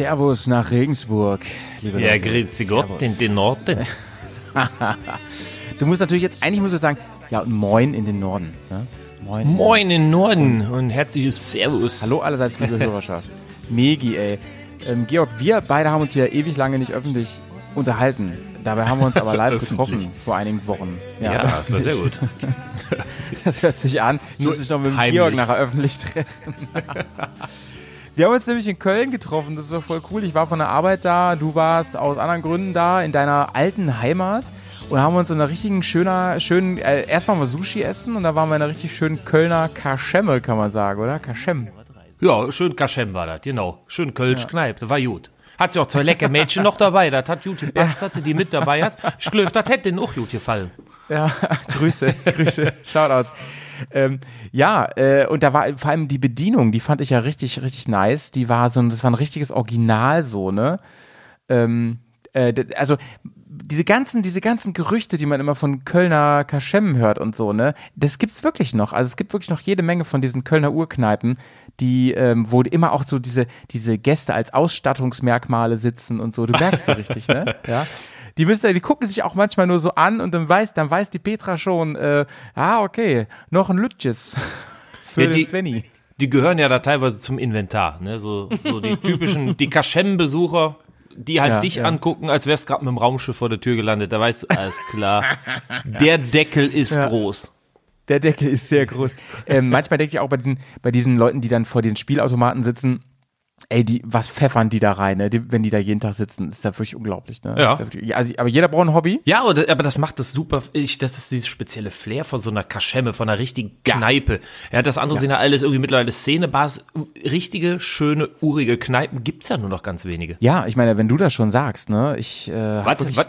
Servus nach Regensburg, liebe Ja, Leute. grüezi Gott in den Norden. Du musst natürlich jetzt, eigentlich musst du sagen, ja, und moin in den Norden. Ne? Moin. Moin in den Norden und herzliches Servus. Hallo allerseits, liebe Hörerschaft. Megi, ey. Ähm, Georg, wir beide haben uns ja ewig lange nicht öffentlich unterhalten. Dabei haben wir uns aber live getroffen vor einigen Wochen. Ja, das war sehr gut. Das hört sich an. Ich muss mich noch mit dem heimlich. Georg nachher öffentlich treffen. Wir haben uns nämlich in Köln getroffen. Das war voll cool. Ich war von der Arbeit da. Du warst aus anderen Gründen da, in deiner alten Heimat. Und haben uns in einer richtigen schöner, schönen, äh, erst waren wir Sushi essen und da waren wir in einer richtig schönen Kölner Kaschemme, kann man sagen, oder? Kaschem. Ja, schön Kaschem war das, genau. Schön Kölsch Kneipp, das war gut. Hat sie auch zwei leckere Mädchen noch dabei, das hat gut gepasst, dass du die mit dabei hast. Ich glaube, das hätte denen auch gut gefallen. Ja, Grüße, Grüße, Shoutouts. Ähm, ja, äh, und da war vor allem die Bedienung, die fand ich ja richtig, richtig nice. Die war so, ein- das war ein richtiges Original so, ne? Ähm, äh, also diese ganzen, diese ganzen Gerüchte, die man immer von Kölner Kaschem hört und so, ne, das gibt's wirklich noch. Also es gibt wirklich noch jede Menge von diesen Kölner Urkneipen, die, ähm, wo immer auch so diese, diese Gäste als Ausstattungsmerkmale sitzen und so. Du merkst so richtig, ne? Ja. Die müssen, die gucken sich auch manchmal nur so an und dann weiß, dann weiß die Petra schon, äh, ah, okay, noch ein Lütjes für Ja, den die- Svenny. Die gehören ja da teilweise zum Inventar, ne? So, so die typischen, die Kaschem-Besucher, die halt Ja, dich ja. angucken, als wärst gerade mit dem Raumschiff vor der Tür gelandet. Da weißt du, alles klar. Der Deckel ist groß. Der Deckel ist sehr groß. Ähm, manchmal denke ich auch bei, den, bei diesen Leuten, die dann vor den Spielautomaten sitzen, ey, die, was pfeffern die da rein, ne? die, wenn die da jeden Tag sitzen, ist ja wirklich unglaublich. Ne? Ja. Ist wirklich, ja, also, aber jeder braucht ein Hobby. Ja, oder, aber das macht das super. Ich, das ist dieses spezielle Flair von so einer Kaschemme, von einer richtigen Kneipe. Ja, das andere sind ja alles irgendwie mittlerweile Szenebars. Richtige, schöne, urige Kneipen gibt's ja nur noch ganz wenige. Ja, ich meine, wenn du das schon sagst, ne, ich, äh, hab Was?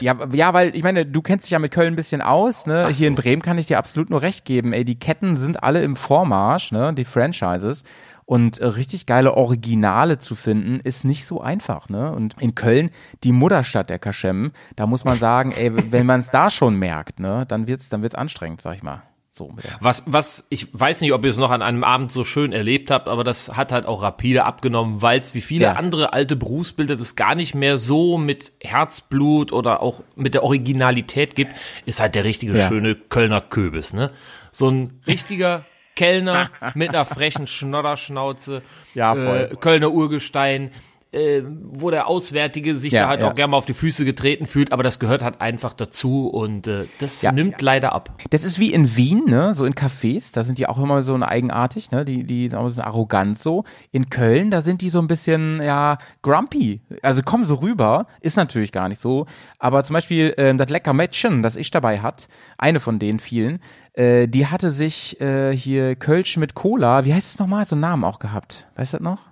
Ja, ja, weil ich meine, du kennst dich ja mit Köln ein bisschen aus, ne? Ach Hier in so. Bremen kann ich dir absolut nur recht geben. Ey, die Ketten sind alle im Vormarsch, ne? Die Franchises. Und äh, richtig geile Originale zu finden, ist nicht so einfach, ne? Und in Köln, die Mutterstadt der Kaschem, da muss man sagen, ey, wenn man es da schon merkt, ne, dann wird's, dann wird's anstrengend, sag ich mal. So Was, was, ich weiß nicht, ob ihr es noch an einem Abend so schön erlebt habt, aber das hat halt auch rapide abgenommen, weil es wie viele Ja. andere alte Berufsbilder das gar nicht mehr so mit Herzblut oder auch mit der Originalität gibt, ist halt der richtige Ja. schöne Kölner Köbis, ne? So ein richtiger Kellner mit einer frechen Schnodderschnauze, Ja, voll. Äh, Kölner Urgestein, äh, wo der Auswärtige sich Ja, da halt ja. auch gerne mal auf die Füße getreten fühlt, aber das gehört halt einfach dazu und äh, das Ja. nimmt leider ab. Das ist wie in Wien, ne, so in Cafés, da sind die auch immer so ein eigenartig, ne, die, die sind auch so arrogant so. In Köln, da sind die so ein bisschen, ja, grumpy. Also kommen so rüber, ist natürlich gar nicht so. Aber zum Beispiel ähm, das lecker Mädchen, das ich dabei hat, eine von den vielen, äh, die hatte sich äh, hier Kölsch mit Cola, wie heißt es nochmal, so einen Namen auch gehabt. Weißt du das noch?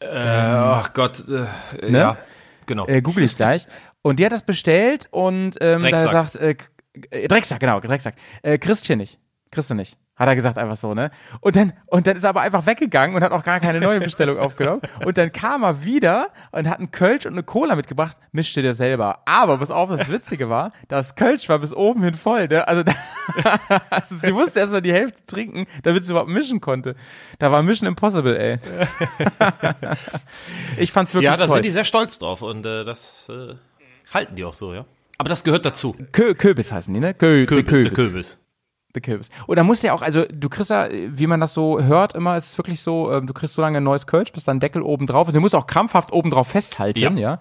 Ach Gott, äh, Ne? ja, genau. Äh, google ich gleich. Und die hat das bestellt und ähm, da sagt, äh, äh, Drecksack, genau, Drecksack. Äh, Christchen nicht. Du nicht. Hat er gesagt einfach so, ne? Und dann, und dann ist er aber einfach weggegangen und hat auch gar keine neue Bestellung aufgenommen. Und dann kam er wieder und hat einen Kölsch und eine Cola mitgebracht, mischte der selber. Aber was auch das Witzige war, das Kölsch war bis oben hin voll, ne? Also, da, also sie musste erstmal die Hälfte trinken, damit sie überhaupt mischen konnte. Da war Mission Impossible, ey. ich fand's wirklich ja, da toll. sind die sehr stolz drauf und äh, das äh, halten die auch so, ja. Aber das gehört dazu. Kö Köbis heißen die, ne? Kö Köbis, der Der Kürbis. Und da musst du ja auch, also du kriegst ja, wie man das so hört, immer, ist es wirklich so, ähm, du kriegst so lange ein neues Kölsch, bis dann Deckel oben drauf ist. Du musst auch krampfhaft oben drauf festhalten, ja. Ja.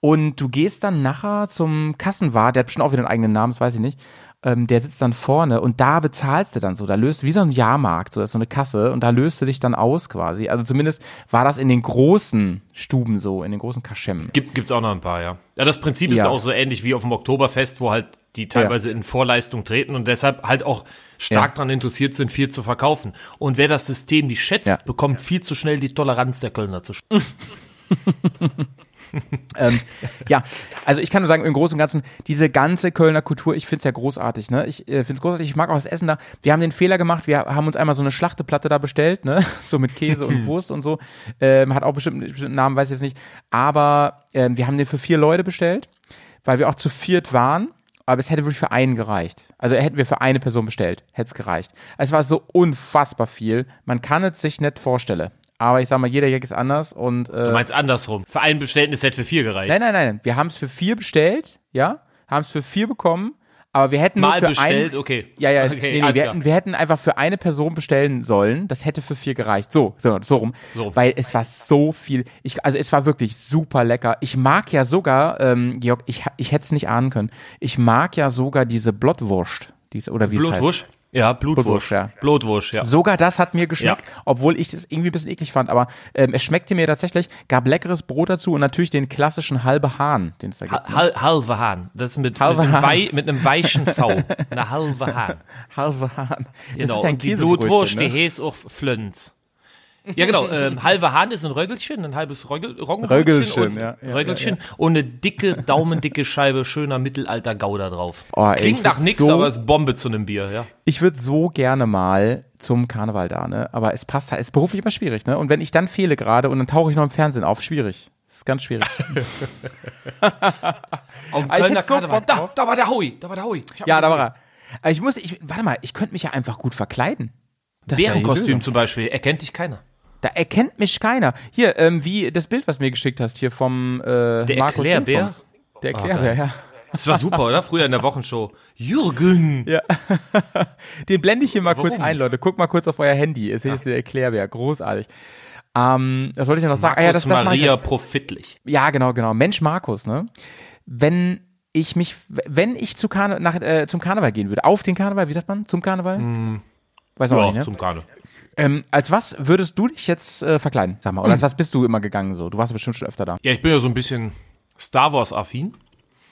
Und du gehst dann nachher zum Kassenwart, der hat bestimmt auch wieder einen eigenen Namen, das weiß ich nicht. Ähm, der sitzt dann vorne und da bezahlst du dann so. Da löst wie so ein Jahrmarkt, so ist so eine Kasse und da löst du dich dann aus quasi. Also zumindest war das in den großen Stuben so, in den großen Kaschemmen. Gibt, gibt's auch noch ein paar, ja. Ja, das Prinzip ist Ja. auch so ähnlich wie auf dem Oktoberfest, wo halt die teilweise in Vorleistung treten und deshalb halt auch stark Ja. daran interessiert sind, viel zu verkaufen. Und wer das System nicht schätzt, Ja. bekommt viel zu schnell die Toleranz der Kölner zu. ähm, ja, also ich kann nur sagen, im Großen und Ganzen, diese ganze Kölner Kultur, ich find's ja großartig, ne? Ich äh, find's großartig, ich mag auch das Essen da. Wir haben den Fehler gemacht, wir haben uns einmal so eine Schlachteplatte da bestellt, ne? So mit Käse und Wurst und so. Ähm, hat auch bestimmt bestimmten Namen, weiß ich jetzt nicht. Aber ähm, wir haben den für vier Leute bestellt, weil wir auch zu viert waren. aber es hätte wirklich für einen gereicht. Also hätten wir für eine Person bestellt, hätte es gereicht. Es war so unfassbar viel, man kann es sich nicht vorstellen. Aber ich sag mal, jeder Jack ist anders und äh, Du meinst andersrum. Für einen bestellten ist für vier gereicht. Nein, nein, nein. Wir haben es für vier bestellt, ja, haben es für vier bekommen, aber wir hätten nur Mal für bestellt, ein, okay. Ja, ja, Okay, nee, nee, wir, hätten, wir hätten einfach für eine Person bestellen sollen. Das hätte für vier gereicht. So, so, so rum. So. Weil es war so viel. Ich, also es war wirklich super lecker. Ich mag ja sogar, ähm, Georg, ich, ich hätte es nicht ahnen können. Ich mag ja sogar diese Blutwurst. Diese, oder wie es heißt. Ja, Blutwurst. Blutwurst, ja. Blutwurst, ja. Sogar das hat mir geschmeckt, Ja. obwohl ich das irgendwie ein bisschen eklig fand. Aber ähm, es schmeckte mir tatsächlich, gab leckeres Brot dazu und natürlich den klassischen halbe Hahn, den es da gibt. Hal halbe Hahn. Das ist mit, mit, einem. Wei mit einem weichen V. Eine halbe Hahn. Halbe Hahn. Das Genau. ist ja ein und die Blutwurst, ne? die heißt auch Flönz. Ja, genau. Ähm, halbe Hahn ist ein Röggelchen, ein halbes Röggel, Röggelchen, und, ja, ja, Röggelchen und eine dicke, daumendicke Scheibe schöner Mittelalter Gouda drauf. Oh, ey, Klingt nach nix, so- aber ist Bombe zu einem Bier, ja. Ich würde so gerne mal zum Karneval da, ne? Aber es passt halt, es ist beruflich immer schwierig, ne? Und wenn ich dann fehle gerade und dann tauche ich noch im Fernsehen auf, schwierig. Das ist ganz schwierig. Auf dem Ah, Kölner so Karneval. Da, da war der Howie, da war der Howie. Hab ja, da gesehen. war er. Ich muss, ich, warte mal, ich könnte mich ja einfach gut verkleiden. Bärenkostüm zum Beispiel, erkennt dich keiner. Da erkennt mich keiner. Hier, ähm, wie das Bild, was du mir geschickt hast, hier vom äh, Der Markus Erklärbär? Der Erklärbär, ja. Das war super, oder? Früher in der Wochenshow. Jürgen! Ja. Den blende ich hier mal kurz Warum? ein, Leute. Guckt mal kurz auf euer Handy. Seht jetzt der Erklärbär. Großartig. Ähm, das wollte ich ja noch sagen. Ah, ja, das, Markus das ich Maria ja. Profitlich. ja, genau, genau. Mensch Markus, ne? Wenn ich mich, wenn ich zu Karne, nach, äh, zum Karneval gehen würde, auf den Karneval, wie sagt man? Zum Karneval? Weiß auch Ja, nicht, ne? zum Karneval. Ähm, als was würdest du dich jetzt äh, verkleiden? Sag mal, oder als was bist du immer gegangen so? Du warst bestimmt schon öfter da. Ja, ich bin ja so ein bisschen Star Wars-affin.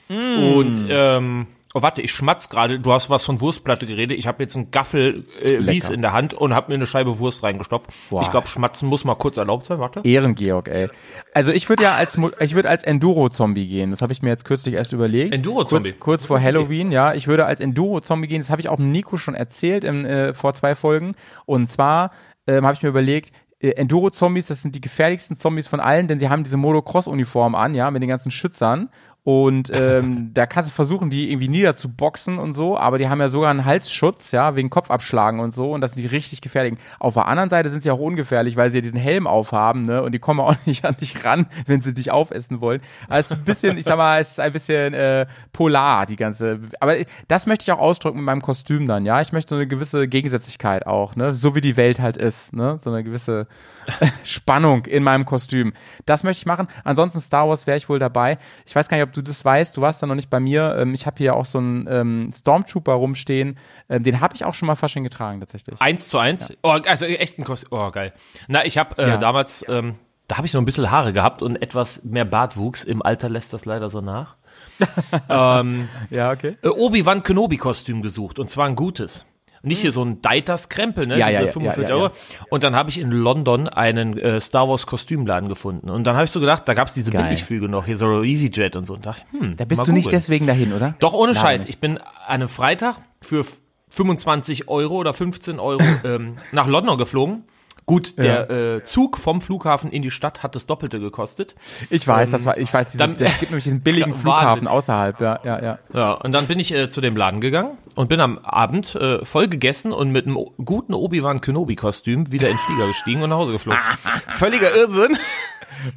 Mm. Und, ähm, oh, warte, ich schmatz gerade. Du hast was von Wurstplatte geredet. Ich habe jetzt einen Gaffel äh, Ries in der Hand und habe mir eine Scheibe Wurst reingestopft. Boah. Ich glaube, schmatzen muss mal kurz erlaubt sein. Warte. Ehrengeorg, ey. Also ich würde ja als ich würde als Enduro-Zombie gehen. Das habe ich mir jetzt kürzlich erst überlegt. Enduro-Zombie? Kurz, kurz vor Halloween, ja. Ich würde als Enduro-Zombie gehen. Das habe ich auch Nico schon erzählt in, äh, vor zwei Folgen. Und zwar ähm, habe ich mir überlegt, äh, Enduro-Zombies, das sind die gefährlichsten Zombies von allen, denn sie haben diese Motocross-Uniform an, ja, mit den ganzen Schützern. Und ähm, da kannst du versuchen, die irgendwie niederzuboxen und so, aber die haben ja sogar einen Halsschutz, ja, wegen Kopfabschlagen und so, und das sind die richtig gefährlichen. Auf der anderen Seite sind sie auch ungefährlich, weil sie ja diesen Helm aufhaben, ne, und die kommen auch nicht an dich ran, wenn sie dich aufessen wollen. Also ein bisschen, ich sag mal, es ist ein bisschen äh, polar, die ganze. Aber das möchte ich auch ausdrücken mit meinem Kostüm dann, ja. Ich möchte so eine gewisse Gegensätzlichkeit auch, ne, so wie die Welt halt ist, ne, so eine gewisse Spannung in meinem Kostüm. Das möchte ich machen. Ansonsten Star Wars wäre ich wohl dabei. Ich weiß gar nicht, ob du das weißt. Du warst da noch nicht bei mir. Ähm, ich habe hier auch so einen ähm, Stormtrooper rumstehen. Ähm, den habe ich auch schon mal Fasching getragen tatsächlich. Eins zu eins. Oh, also echt ein Kostüm. Oh, geil. Na, ich habe äh, Ja. damals, ähm, da habe ich noch ein bisschen Haare gehabt und etwas mehr Bartwuchs. Im Alter lässt das leider so nach. Ja, okay. Äh, Obi-Wan Kenobi-Kostüm gesucht und zwar ein gutes. Nicht hier so ein Deiters Krempel, ne? Ja, diese ja, 45 ja, ja, Euro. Und dann habe ich in London einen äh, Star Wars Kostümladen gefunden. Und dann habe ich so gedacht, da gab's diese Geil. Billigflüge noch, hier so EasyJet und so. Und dachte, hm, Da bist du nicht deswegen dahin, oder? Doch, ohne Nein, Scheiß. nicht. Ich bin an einem Freitag für f- 25 Euro oder 15 Euro ähm, nach London geflogen. Gut, der äh, Zug vom Flughafen in die Stadt hat das Doppelte gekostet. Ich weiß, das war, ich weiß, diese, dann- es gibt nämlich diesen billigen Ja, Flughafen außerhalb, ja, ja, ja. Ja, und dann bin ich äh, zu dem Laden gegangen und bin am Abend äh, voll gegessen und mit einem guten Obi-Wan Kenobi-Kostüm wieder in den Flieger gestiegen und nach Hause geflogen. Völliger Irrsinn.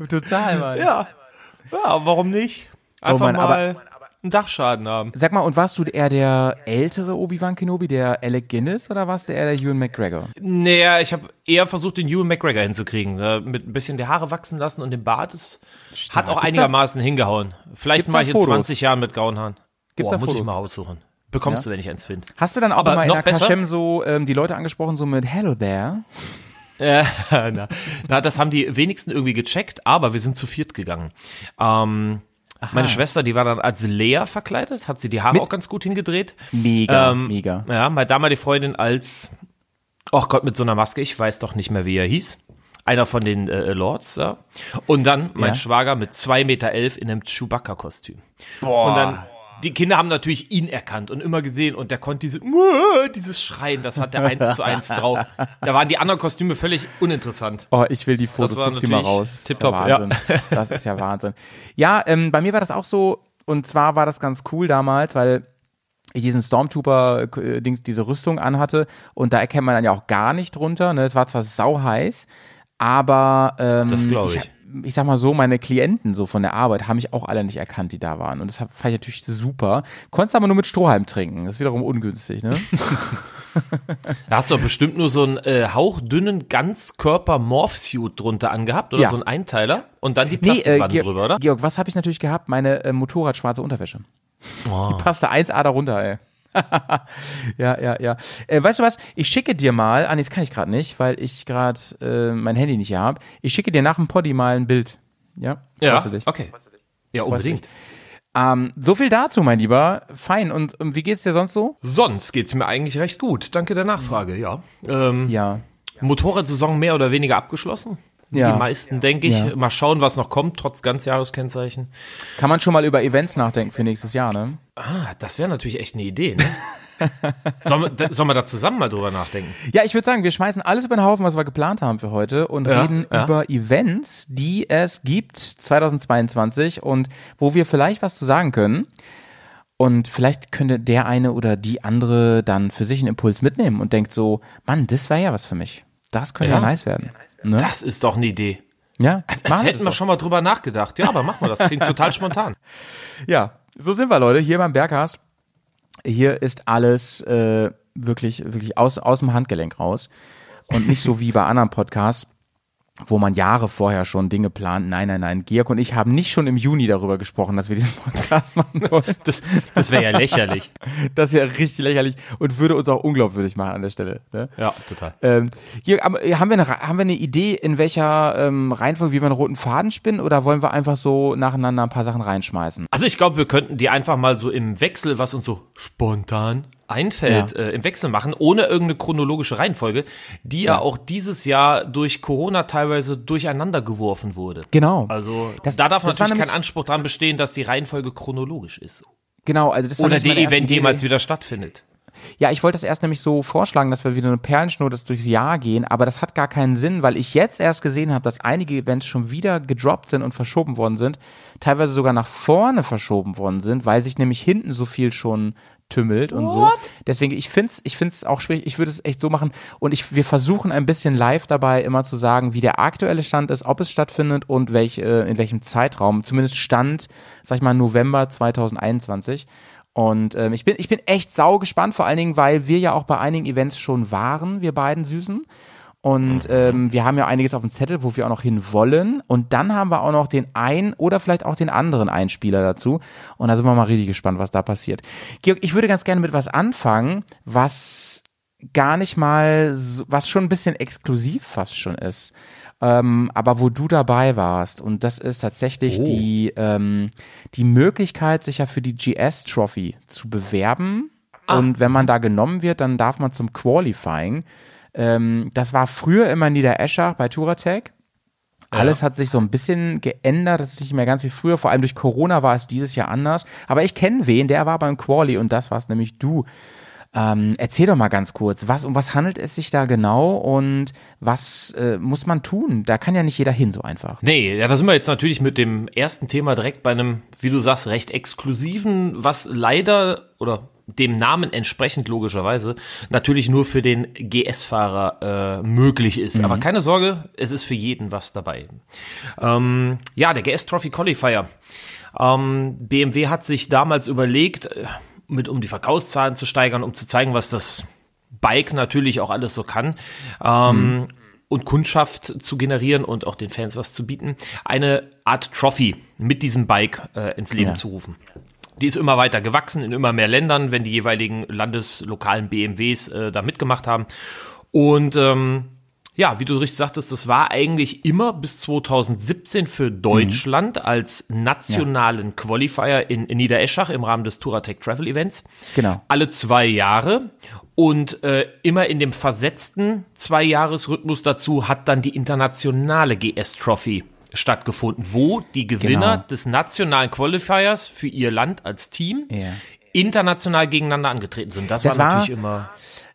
Total, Mann. Ja. Ja, warum nicht? Einfach Mann, aber- mal einen Dachschaden haben. Sag mal, und warst du eher der ältere Obi-Wan Kenobi, der Alec Guinness, oder warst du eher der Ewan McGregor? Naja, ich habe eher versucht, den Ewan McGregor hinzukriegen. Äh, mit ein bisschen die Haare wachsen lassen und den Bart. Das hat auch Gibt's einigermaßen hingehauen. Vielleicht mal da ich in Fotos? 20 Jahren mit grauen Haaren. Gibt's Boah, da muss ich Fotos? mal aussuchen. Bekommst du, wenn ich eins finde. Hast du dann auch Aber immer in noch der besser? Kaschem so ähm, die Leute angesprochen, so mit Hello there? Äh, na, na, das haben die wenigsten irgendwie gecheckt, aber wir sind zu viert gegangen. Ähm, meine Schwester, die war dann als Lea verkleidet, hat sie die Haare auch ganz gut hingedreht. Mega, Ähm, mega. Ja, meine damalige Freundin als, ach Gott, mit so einer Maske, ich weiß doch nicht mehr, wie er hieß. Einer von den äh, Lords, ja. Und dann mein Ja. Schwager mit 2,11 Meter elf in einem Chewbacca-Kostüm. Und dann, die Kinder haben natürlich ihn erkannt und immer gesehen und der konnte diese, dieses Schreien, das hat der eins zu eins drauf. Da waren die anderen Kostüme völlig uninteressant. Oh, ich will die Fotos, such die mal raus. tipptopp, Das ist ja Wahnsinn. Das ist ja Wahnsinn. Ja, ähm, bei mir war das auch so, und zwar war das ganz cool damals, weil diesen Stormtrooper-Dings, diese Rüstung anhatte. Und da erkennt man dann ja auch gar nicht drunter. Ne? Es war zwar sau heiß, aber ähm, Das glaub ich. ich ich sag mal so, meine Klienten so von der Arbeit haben mich auch alle nicht erkannt, die da waren. Und das fand ich natürlich super. Konntest aber nur mit Strohhalm trinken. Das ist wiederum ungünstig, ne? Da hast du doch bestimmt nur so einen äh, hauchdünnen Ganzkörper-Morph-Suit drunter angehabt oder Ja. so einen Einteiler und dann die Nee, äh, Plastikwanne drüber, oder? Georg, was habe ich natürlich gehabt? Meine äh, Motorrad-schwarze Unterwäsche. Oh. Die passte 1A darunter, ey. ja, ja, ja. Äh, weißt du was? Ich schicke dir mal, ah, nee, das kann ich gerade nicht, weil ich gerade äh, mein Handy nicht hier habe. Ich schicke dir nach dem Poddy mal ein Bild. Ja? Ja, Freust du dich? okay. Ja, unbedingt. Ähm, so viel dazu, mein Lieber. Fein. Und, und wie geht's dir sonst so? Sonst geht's mir eigentlich recht gut. Danke der Nachfrage, ja. Ähm, Ja. Motorradsaison mehr oder weniger abgeschlossen. Ja. Die meisten, denke ich. Ja. Mal schauen, was noch kommt, trotz Ganzjahreskennzeichen. Kann man schon mal über Events nachdenken für nächstes Jahr, ne? Ah, das wäre natürlich echt eine Idee, ne? Sollen wir, wir da zusammen mal drüber nachdenken? Ja, ich würde sagen, wir schmeißen alles über den Haufen, was wir geplant haben für heute und Ja, reden ja. über Events, die es gibt 2022 und wo wir vielleicht was zu sagen können. Und vielleicht könnte der eine oder die andere dann für sich einen Impuls mitnehmen und denkt so, Mann, das wäre ja was für mich. Das könnte ja, Ja. nice werden. Ne? Das ist doch eine Idee. ja, Als machen hätten wir doch. schon mal drüber nachgedacht. Ja, aber machen wir das. Klingt total spontan. Ja, so sind wir, Leute, hier beim Berghast. Hier ist alles äh, wirklich, wirklich aus, aus dem Handgelenk raus. Und nicht so wie bei anderen Podcasts, wo man Jahre vorher schon Dinge plant. Nein, nein, nein. Georg und ich haben nicht schon im Juni darüber gesprochen, dass wir diesen Podcast machen wollen. Das, das wäre ja lächerlich. Das wäre richtig lächerlich und würde uns auch unglaubwürdig machen an der Stelle. Ne? Ja, total. Ähm, Georg, aber haben wir, eine, haben wir eine Idee, in welcher ähm, Reihenfolge, wie wir einen roten Faden spinnen oder wollen wir einfach so nacheinander ein paar Sachen reinschmeißen? Also ich glaube, wir könnten die einfach mal so im Wechsel, was uns so spontan einfällt, Ja. äh, im Wechsel machen, ohne irgendeine chronologische Reihenfolge, die ja, Ja. auch dieses Jahr durch Corona teilweise durcheinander geworfen wurde. Genau. Also Das- da darf natürlich kein Anspruch dran bestehen, dass die Reihenfolge chronologisch ist. Genau, also das Oder der erste Event jemals wieder stattfindet. Ja, ich wollte das erst nämlich so vorschlagen, dass wir wieder eine Perlenschnur das durchs Jahr gehen, aber das hat gar keinen Sinn, weil ich jetzt erst gesehen habe, dass einige Events schon wieder gedroppt sind und verschoben worden sind, teilweise sogar nach vorne verschoben worden sind, weil sich nämlich hinten so viel schon tümmelt und so. Deswegen, ich find's, ich find's auch schwierig, ich würde es echt so machen und ich, wir versuchen ein bisschen live dabei immer zu sagen, wie der aktuelle Stand ist, ob es stattfindet und welch, äh, in welchem Zeitraum, zumindest Stand, sag ich mal, November 2021. Und ähm, ich bin ich bin echt sau gespannt, vor allen Dingen, weil wir ja auch bei einigen Events schon waren, wir beiden Süßen. Und ähm, wir haben ja einiges auf dem Zettel, wo wir auch noch hin wollen. Und dann haben wir auch noch den einen oder vielleicht auch den anderen Einspieler dazu. Und da sind wir mal richtig gespannt, was da passiert. Georg, ich würde ganz gerne mit was anfangen, was gar nicht mal, so, was schon ein bisschen exklusiv fast schon ist. Ähm, aber wo du dabei warst. Und das ist tatsächlich Oh. die, ähm, die Möglichkeit, sich ja für die GS Trophy zu bewerben. Und wenn man da genommen wird, dann darf man zum Qualifying. Ähm, das war früher immer Niedereschach bei Touratec. Alles hat sich so ein bisschen geändert, das ist nicht mehr ganz wie früher. Vor allem durch Corona war es dieses Jahr anders. Aber ich kenne wen, der war beim Quali und das war's nämlich du. Ähm, erzähl doch mal ganz kurz, was um was handelt es sich da genau und was äh, muss man tun? Da kann ja nicht jeder hin so einfach. Nee, ja, da sind wir jetzt natürlich mit dem ersten Thema direkt bei einem, wie du sagst, recht exklusiven, was leider oder dem Namen entsprechend logischerweise natürlich nur für den GS-Fahrer äh, möglich ist. Aber keine Sorge, es ist für jeden was dabei. Ähm, ja, der GS Trophy Qualifier. Ähm, BMW hat sich damals überlegt, äh, mit um die Verkaufszahlen zu steigern, um zu zeigen, was das Bike natürlich auch alles so kann. Ähm, und Kundschaft zu generieren und auch den Fans was zu bieten, eine Art Trophy mit diesem Bike äh, ins Leben Ja. zu rufen. Die ist immer weiter gewachsen in immer mehr Ländern, wenn die jeweiligen landeslokalen BMWs äh, da mitgemacht haben. Und ähm, ja, wie du richtig sagtest, das war eigentlich immer bis 2017 für Deutschland als nationalen Qualifier in, in Niedereschach im Rahmen des Touratec Travel Events. Genau. Alle zwei Jahre. Und äh, immer in dem versetzten Zwei-Jahres-Rhythmus dazu hat dann die internationale GS Trophy stattgefunden, wo die Gewinner Genau. des nationalen Qualifiers für ihr Land als Team Ja. international gegeneinander angetreten sind. Das, Das war war- natürlich immer.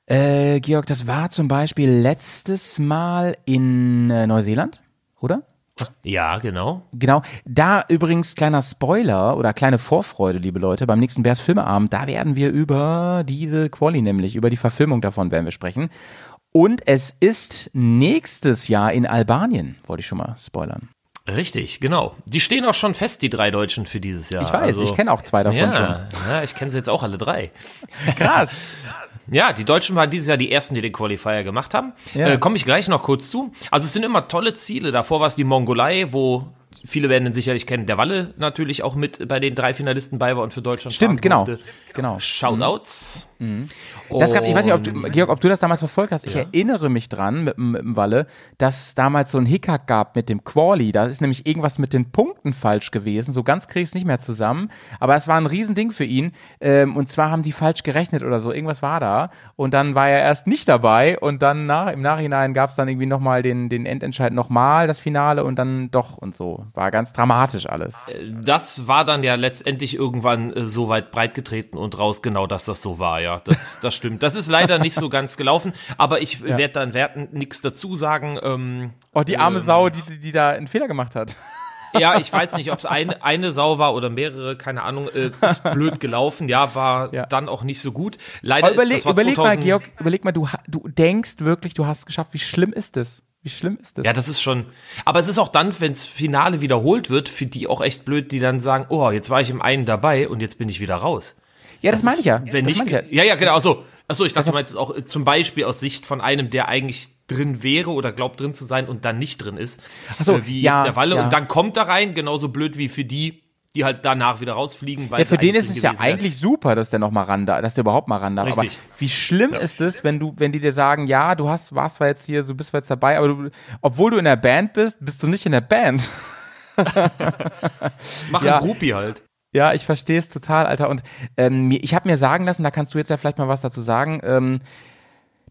Äh, Georg, das war zum Beispiel letztes Mal in äh, Neuseeland, oder? Ja, genau. Genau. Da übrigens kleiner Spoiler oder kleine Vorfreude, liebe Leute, beim nächsten Bears Filmeabend, da werden wir über diese Quali nämlich, über die Verfilmung davon werden wir sprechen. Und es ist nächstes Jahr in Albanien, wollte ich schon mal spoilern. Richtig, genau. Die stehen auch schon fest, die drei Deutschen für dieses Jahr. Ich weiß, ich kenne auch zwei davon schon. ja, ja, ich kenne sie jetzt auch alle drei. Krass. Ja, die Deutschen waren dieses Jahr die ersten, die den Qualifier gemacht haben. Ja. Äh, Komme ich gleich noch kurz zu. Also es sind immer tolle Ziele. Davor war es die Mongolei, wo viele werden ihn sicherlich kennen. Der Walle natürlich auch mit bei den drei Finalisten bei war und für Deutschland Stimmt, genau. durfte. Genau. Shoutouts. Das gab, ich weiß nicht, ob du, Georg, ob du das damals verfolgt hast. Ich erinnere mich dran mit, dem- mit dem Walle, dass es damals so ein Hickhack gab mit dem Quali. Da ist nämlich irgendwas mit den Punkten falsch gewesen. So ganz krieg ich es nicht mehr zusammen. Aber es war ein Riesending für ihn. Ähm, und zwar haben die falsch gerechnet oder so. Irgendwas war da. Und dann war er erst nicht dabei. Und dann nach, im Nachhinein gab es dann irgendwie nochmal den, den Endentscheid nochmal, das Finale und dann doch und so. War ganz dramatisch alles. Das war dann ja letztendlich irgendwann äh, so weit breitgetreten und raus, genau, dass das so war, ja. Das, das stimmt. Das ist leider nicht so ganz gelaufen, aber ich werde dann werten nichts dazu sagen. Ähm, Oh, die arme Sau, die, die, da einen Fehler gemacht hat. ja, ich weiß nicht, ob es eine, eine Sau war oder mehrere, keine Ahnung, äh, ist blöd gelaufen, ja, war Ja. dann auch nicht so gut. Leider Aber überleg, ist, das überleg mal, 2000 Georg, überleg mal, du, du denkst wirklich, du hast es geschafft. Wie schlimm ist das? Wie schlimm ist das? Ja, das ist schon. Aber es ist auch dann, wenns Finale wiederholt wird, für die auch echt blöd, die dann sagen, oh, jetzt war ich im einen dabei und jetzt bin ich wieder raus. Ja, das, meine ich ja. Wenn das nicht, ich ja, ja, genau. Achso, achso ich dachte, du meinst es auch äh, zum Beispiel aus Sicht von einem, der eigentlich drin wäre oder glaubt drin zu sein und dann nicht drin ist. Ach so, äh, wie ja, jetzt der Walle. ja. Und dann kommt er rein, genauso blöd wie für die, die halt danach wieder rausfliegen. Weil Ja, für den ist es ja wären. eigentlich super, dass der noch mal ran darf, dass der überhaupt mal ran darf. Aber wie schlimm ist es, wenn du, wenn die dir sagen, ja, du hast, warst zwar jetzt hier, du bist zwar jetzt dabei, aber du, obwohl du in der Band bist, bist du nicht in der Band. Mach Ja. ein Groupie halt. Ja, ich verstehe es total, Alter. Und ähm, ich habe mir sagen lassen, da kannst du jetzt ja vielleicht mal was dazu sagen. Ähm,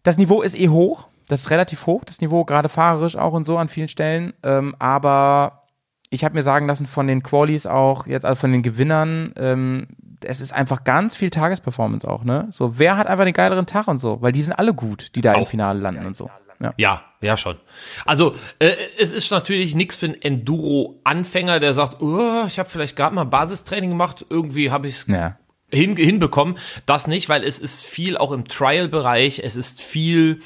das Niveau ist eh hoch, das ist relativ hoch, das Niveau, gerade fahrerisch auch und so an vielen Stellen. Ähm, aber ich habe mir sagen lassen von den Qualis auch, jetzt also von den Gewinnern, ähm, es ist einfach ganz viel Tagesperformance auch, ne? So, wer hat einfach den geileren Tag und so? Weil die sind alle gut, die da im Auch. Finale landen und so. Ja. Ja, ja schon. Also äh, es ist natürlich nichts für einen Enduro-Anfänger, der sagt, oh, ich habe vielleicht gerade mal Basistraining gemacht, irgendwie habe ich es Ja. hin, hinbekommen. Das nicht, weil es ist viel auch im Trial-Bereich, es ist viel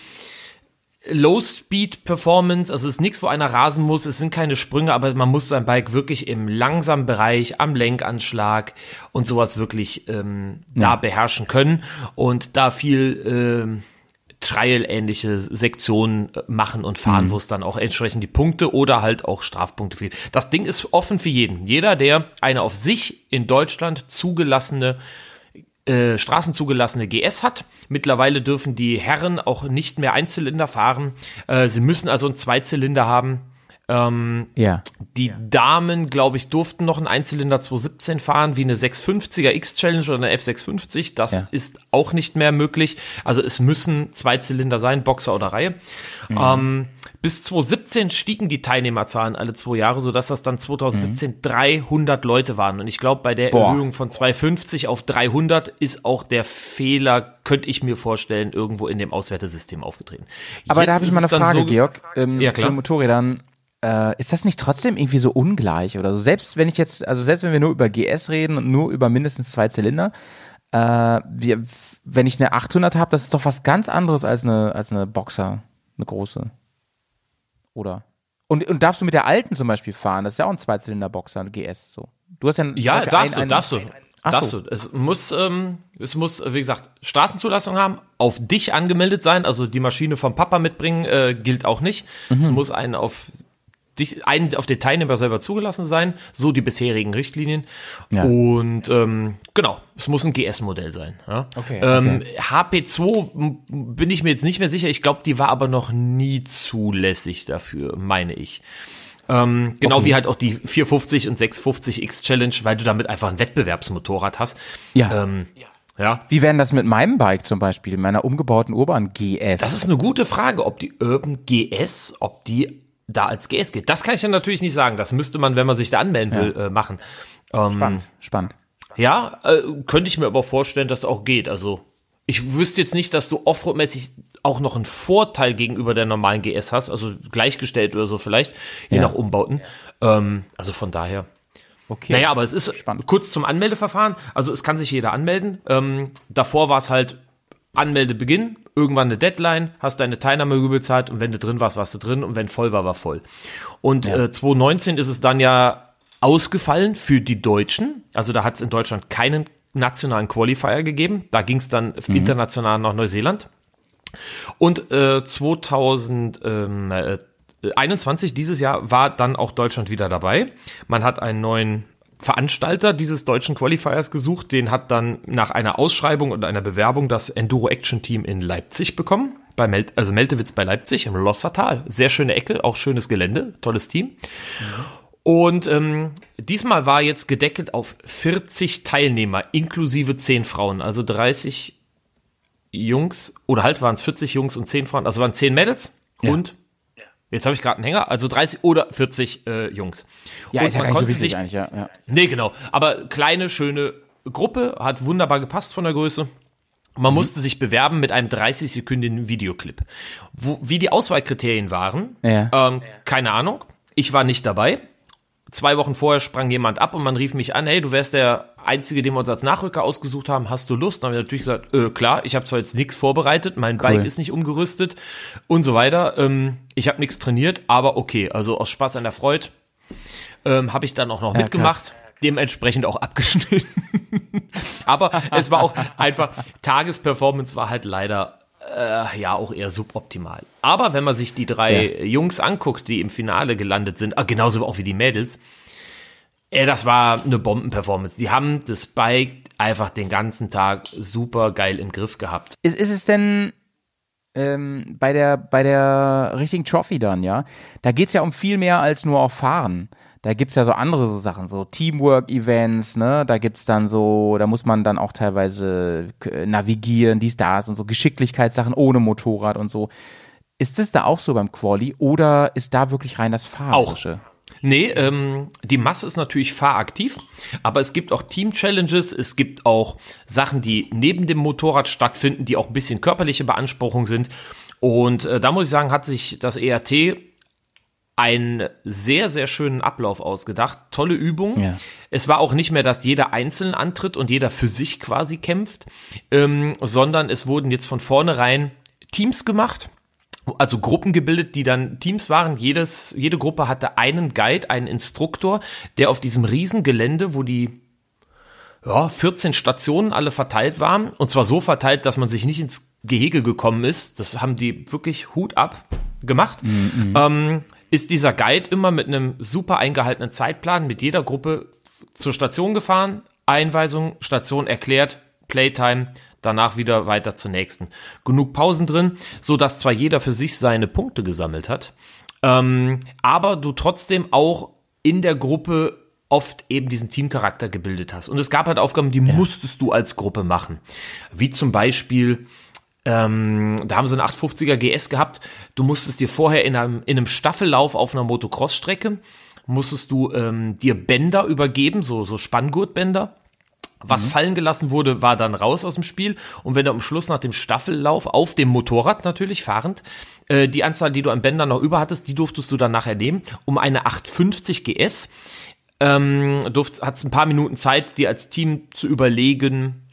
Low-Speed-Performance, also es ist nichts, wo einer rasen muss, es sind keine Sprünge, aber man muss sein Bike wirklich im langsamen Bereich, am Lenkanschlag und sowas wirklich ähm, da beherrschen können und da viel ähm, Trial-ähnliche Sektionen äh, machen und fahren, wo es dann auch entsprechend die Punkte oder halt auch Strafpunkte fehlt. Das Ding ist offen für jeden. Jeder, der eine auf sich in Deutschland zugelassene äh, straßenzugelassene GS hat. Mittlerweile dürfen die Herren auch nicht mehr Einzylinder fahren. Äh, sie müssen also einen Zweizylinder haben. Ja. Die Damen, glaube ich, durften noch einen Einzylinder 217 fahren, wie eine 650er X-Challenge oder eine F650. Das Ja. ist auch nicht mehr möglich. Also es müssen Zweizylinder sein, Boxer oder Reihe. Ähm, bis 2017 stiegen die Teilnehmerzahlen alle zwei Jahre, sodass das dann 2017 300 Leute waren. Und ich glaube, bei der Boah. Erhöhung von 250 auf 300 ist auch der Fehler, könnte ich mir vorstellen, irgendwo in dem Auswertesystem aufgetreten. Aber da Jetzt habe ich mal eine Frage, so- Georg. Ähm, Ja, Zu klar. den Motorrädern. Äh, ist das nicht trotzdem irgendwie so ungleich oder so? Selbst wenn ich jetzt, also selbst wenn wir nur über GS reden und nur über mindestens zwei Zylinder, äh, wir, wenn ich eine 800 habe, das ist doch was ganz anderes als eine, als eine Boxer, eine große. Oder? Und, und darfst du mit der alten zum Beispiel fahren? Das ist ja auch ein Zweizylinder-Boxer, ein GS, so. Du hast ja ein, Ja, darfst ein- du, ein- darfst du. Ach darfst so. du. Es muss, ähm, es muss, wie gesagt, Straßenzulassung haben, auf dich angemeldet sein, also die Maschine vom Papa mitbringen, äh, gilt auch nicht. Es Mhm. muss einen auf dich, einen auf den Teilnehmer selber zugelassen sein, so die bisherigen Richtlinien. Ja. Und ähm, genau, es muss ein GS-Modell sein. Ja? Okay, Ähm, HP2 m- bin ich mir jetzt nicht mehr sicher. Ich glaube, die war aber noch nie zulässig dafür, meine ich. Ähm, genau wie halt auch die 450 und 650 X Challenge, weil du damit einfach ein Wettbewerbsmotorrad hast. Ja. Ähm, ja. Wie wäre denn das mit meinem Bike zum Beispiel, meiner umgebauten Urban GS? Das ist eine gute Frage, ob die Urban GS, ob die da als GS geht. Das kann ich ja natürlich nicht sagen. Das müsste man, wenn man sich da anmelden will, äh, machen. Ähm, spannend, spannend. Ja, äh, könnte ich mir aber vorstellen, dass das auch geht. Also Ich wüsste jetzt nicht, dass du Offroad-mäßig auch noch einen Vorteil gegenüber der normalen GS hast, also gleichgestellt oder so vielleicht, je Ja. nach Umbauten. Ähm, also von daher. Okay. Naja, aber es ist Spannend. kurz zum Anmeldeverfahren. Also es kann sich jeder anmelden. Ähm, davor war es halt Anmeldebeginn, irgendwann eine Deadline, hast deine Teilnahme bezahlt und wenn du drin warst, warst du drin und wenn voll war, war voll. Und Ja. äh, 2019 ist es dann ja ausgefallen für die Deutschen. Also da hat es in Deutschland keinen nationalen Qualifier gegeben. Da ging es dann international nach Neuseeland. Und äh, 2021, dieses Jahr, war dann auch Deutschland wieder dabei. Man hat einen neuen Veranstalter dieses deutschen Qualifiers gesucht. Den hat dann nach einer Ausschreibung und einer Bewerbung das Enduro Action Team in Leipzig bekommen. Bei Mel also Meltewitz bei Leipzig im Lossertal. Sehr schöne Ecke, auch schönes Gelände, tolles Team. Und ähm, diesmal war jetzt gedeckelt auf 40 Teilnehmer, inklusive 10 Frauen, also 30 Jungs, oder halt waren es 40 Jungs und 10 Frauen, also waren 10 Mädels Ja. und jetzt habe ich gerade einen Hänger, also 30 oder 40 äh, Jungs. ja, und ist ja gar nicht so wichtig eigentlich, ja. ja. Nee, genau. Aber kleine, schöne Gruppe, hat wunderbar gepasst von der Größe. Man musste sich bewerben mit einem 30-sekündigen Videoclip. Wo, wie die Auswahlkriterien waren, Ja. ähm, keine Ahnung. Ich war nicht dabei. Zwei Wochen vorher sprang jemand ab und man rief mich an, hey, du wärst der Einzige, den wir uns als Nachrücker ausgesucht haben, hast du Lust? Dann habe ich natürlich gesagt, äh, klar, ich habe zwar jetzt nichts vorbereitet, mein Bike ist nicht umgerüstet und so weiter. Ähm, ich habe nichts trainiert, aber okay, also aus Spaß an der Freude ähm, habe ich dann auch noch Ja, mitgemacht. Dementsprechend auch abgeschnitten. Aber es war auch einfach, Tagesperformance war halt leider äh, ja auch eher suboptimal. Aber wenn man sich die drei Jungs anguckt, die im Finale gelandet sind, ah, genauso auch wie die Mädels, äh, das war eine Bombenperformance. Die haben das Bike einfach den ganzen Tag super geil im Griff gehabt. Ist, ist es denn ähm, bei der bei der richtigen Trophy dann, ja? Da geht's ja um viel mehr als nur auf Fahren. Da gibt's ja so andere so Sachen, so Teamwork-Events, ne? Da gibt's dann so, da muss man dann auch teilweise äh, navigieren, dies, das und so Geschicklichkeitssachen ohne Motorrad und so. Ist es da auch so beim Quali oder ist da wirklich rein das Fahrerische? Nee, ähm, die Masse ist natürlich fahraktiv, aber es gibt auch Team-Challenges, es gibt auch Sachen, die neben dem Motorrad stattfinden, die auch ein bisschen körperliche Beanspruchung sind. Und äh, da muss ich sagen, hat sich das ERT einen sehr, sehr schönen Ablauf ausgedacht. Tolle Übung. Ja. Es war auch nicht mehr, dass jeder einzeln antritt und jeder für sich quasi kämpft, ähm, sondern es wurden jetzt von vornherein Teams gemacht also Gruppen gebildet, die dann Teams waren. Jedes, jede Gruppe hatte einen Guide, einen Instruktor, der auf diesem Riesengelände, wo die ja, 14 Stationen alle verteilt waren, und zwar so verteilt, dass man sich nicht ins Gehege gekommen ist, das haben die wirklich Hut ab gemacht, ähm, ist dieser Guide immer mit einem super eingehaltenen Zeitplan mit jeder Gruppe zur Station gefahren, Einweisung, Station erklärt, Playtime, danach wieder weiter zur nächsten. Genug Pausen drin, so dass zwar jeder für sich seine Punkte gesammelt hat, ähm, aber du trotzdem auch in der Gruppe oft eben diesen Teamcharakter gebildet hast. Und es gab halt Aufgaben, die musstest du als Gruppe machen. Wie zum Beispiel, ähm, da haben sie einen 850er GS gehabt. Du musstest dir vorher in einem, in einem Staffellauf auf einer Motocross-Strecke, musstest du ähm, dir Bänder übergeben, so, so Spanngurtbänder. Was fallen gelassen wurde, war dann raus aus dem Spiel. Und wenn du am Schluss nach dem Staffellauf auf dem Motorrad natürlich fahrend, äh, die Anzahl, die du an Bändern noch über hattest, die durftest du dann nachher nehmen. Um eine 850 GS ähm, durft, hat's ein paar Minuten Zeit, dir als Team zu überlegen,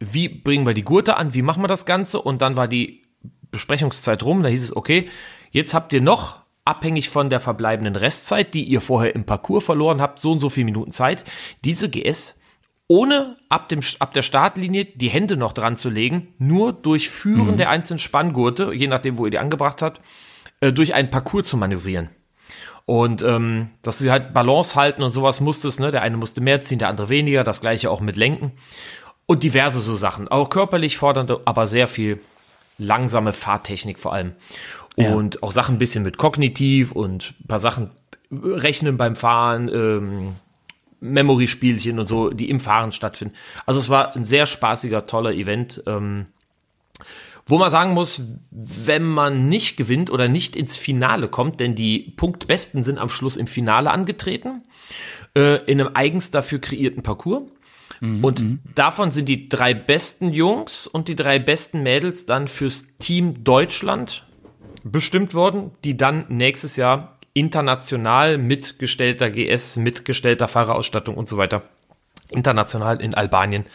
wie bringen wir die Gurte an, wie machen wir das Ganze. Und dann war die Besprechungszeit rum. Da hieß es, okay, jetzt habt ihr noch abhängig von der verbleibenden Restzeit, die ihr vorher im Parcours verloren habt, so und so viele Minuten Zeit, diese GS ohne ab, dem, ab der Startlinie die Hände noch dran zu legen, nur durch Führen der einzelnen Spanngurte, je nachdem, wo ihr die angebracht habt, äh, durch einen Parcours zu manövrieren. Und ähm, dass du halt Balance halten und sowas musstest, ne? Der eine musste mehr ziehen, der andere weniger, das gleiche auch mit Lenken. Und diverse so Sachen. Auch körperlich fordernde, aber sehr viel langsame Fahrtechnik vor allem. Ja. Und auch Sachen ein bisschen mit kognitiv und ein paar Sachen rechnen beim Fahren, ähm, Memory-Spielchen und so, die im Fahren stattfinden. Also es war ein sehr spaßiger, toller Event. Ähm, wo man sagen muss, wenn man nicht gewinnt oder nicht ins Finale kommt, denn die Punktbesten sind am Schluss im Finale angetreten, äh, in einem eigens dafür kreierten Parcours. Und davon sind die drei besten Jungs und die drei besten Mädels dann fürs Team Deutschland bestimmt worden, die dann nächstes Jahr international mitgestellter GS, mitgestellter Fahrerausstattung und so weiter, international in Albanien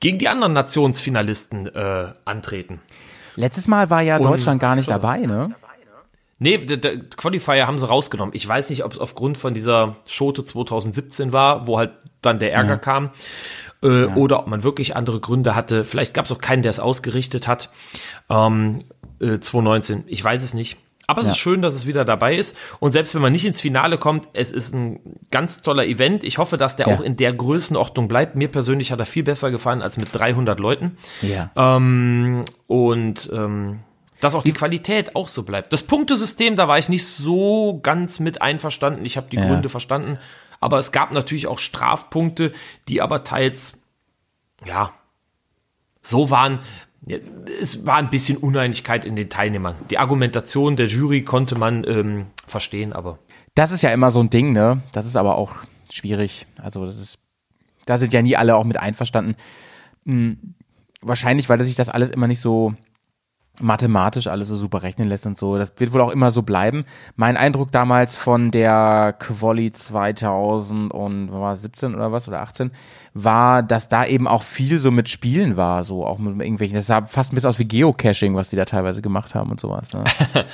gegen die anderen Nationsfinalisten äh, antreten. Letztes Mal war ja Und- Deutschland gar nicht dabei, ne? Nee, der, Qualifier haben sie rausgenommen. Ich weiß nicht, ob es aufgrund von dieser Schote 2017 war, wo halt dann der Ärger kam, äh, oder ob man wirklich andere Gründe hatte. Vielleicht gab es auch keinen, der es ausgerichtet hat. Ähm, äh, 2019, ich weiß es nicht. Aber es Ja. ist schön, dass es wieder dabei ist. Und selbst wenn man nicht ins Finale kommt, es ist ein ganz toller Event. Ich hoffe, dass der Ja. auch in der Größenordnung bleibt. Mir persönlich hat er viel besser gefallen als mit 300 Leuten. Ja. Ähm, und ähm, dass auch die Qualität auch so bleibt. Das Punktesystem, da war ich nicht so ganz mit einverstanden. Ich habe die Ja. Gründe verstanden. Aber es gab natürlich auch Strafpunkte, die aber teils, ja, so waren. Es war ein bisschen Uneinigkeit in den Teilnehmern. Die Argumentation der Jury konnte man ähm, verstehen, aber Das ist ja immer so ein Ding, ne? Das ist aber auch schwierig. Also das ist, da sind ja nie alle auch mit einverstanden. Hm, wahrscheinlich, weil sich das alles immer nicht so mathematisch alles so super rechnen lässt und so. Das wird wohl auch immer so bleiben. Mein Eindruck damals von der Quali 2000 und was war es, 17 oder was oder 18 war, dass da eben auch viel so mit Spielen war, so auch mit irgendwelchen. Das sah fast ein bisschen aus wie Geocaching, was die da teilweise gemacht haben und sowas. Ne?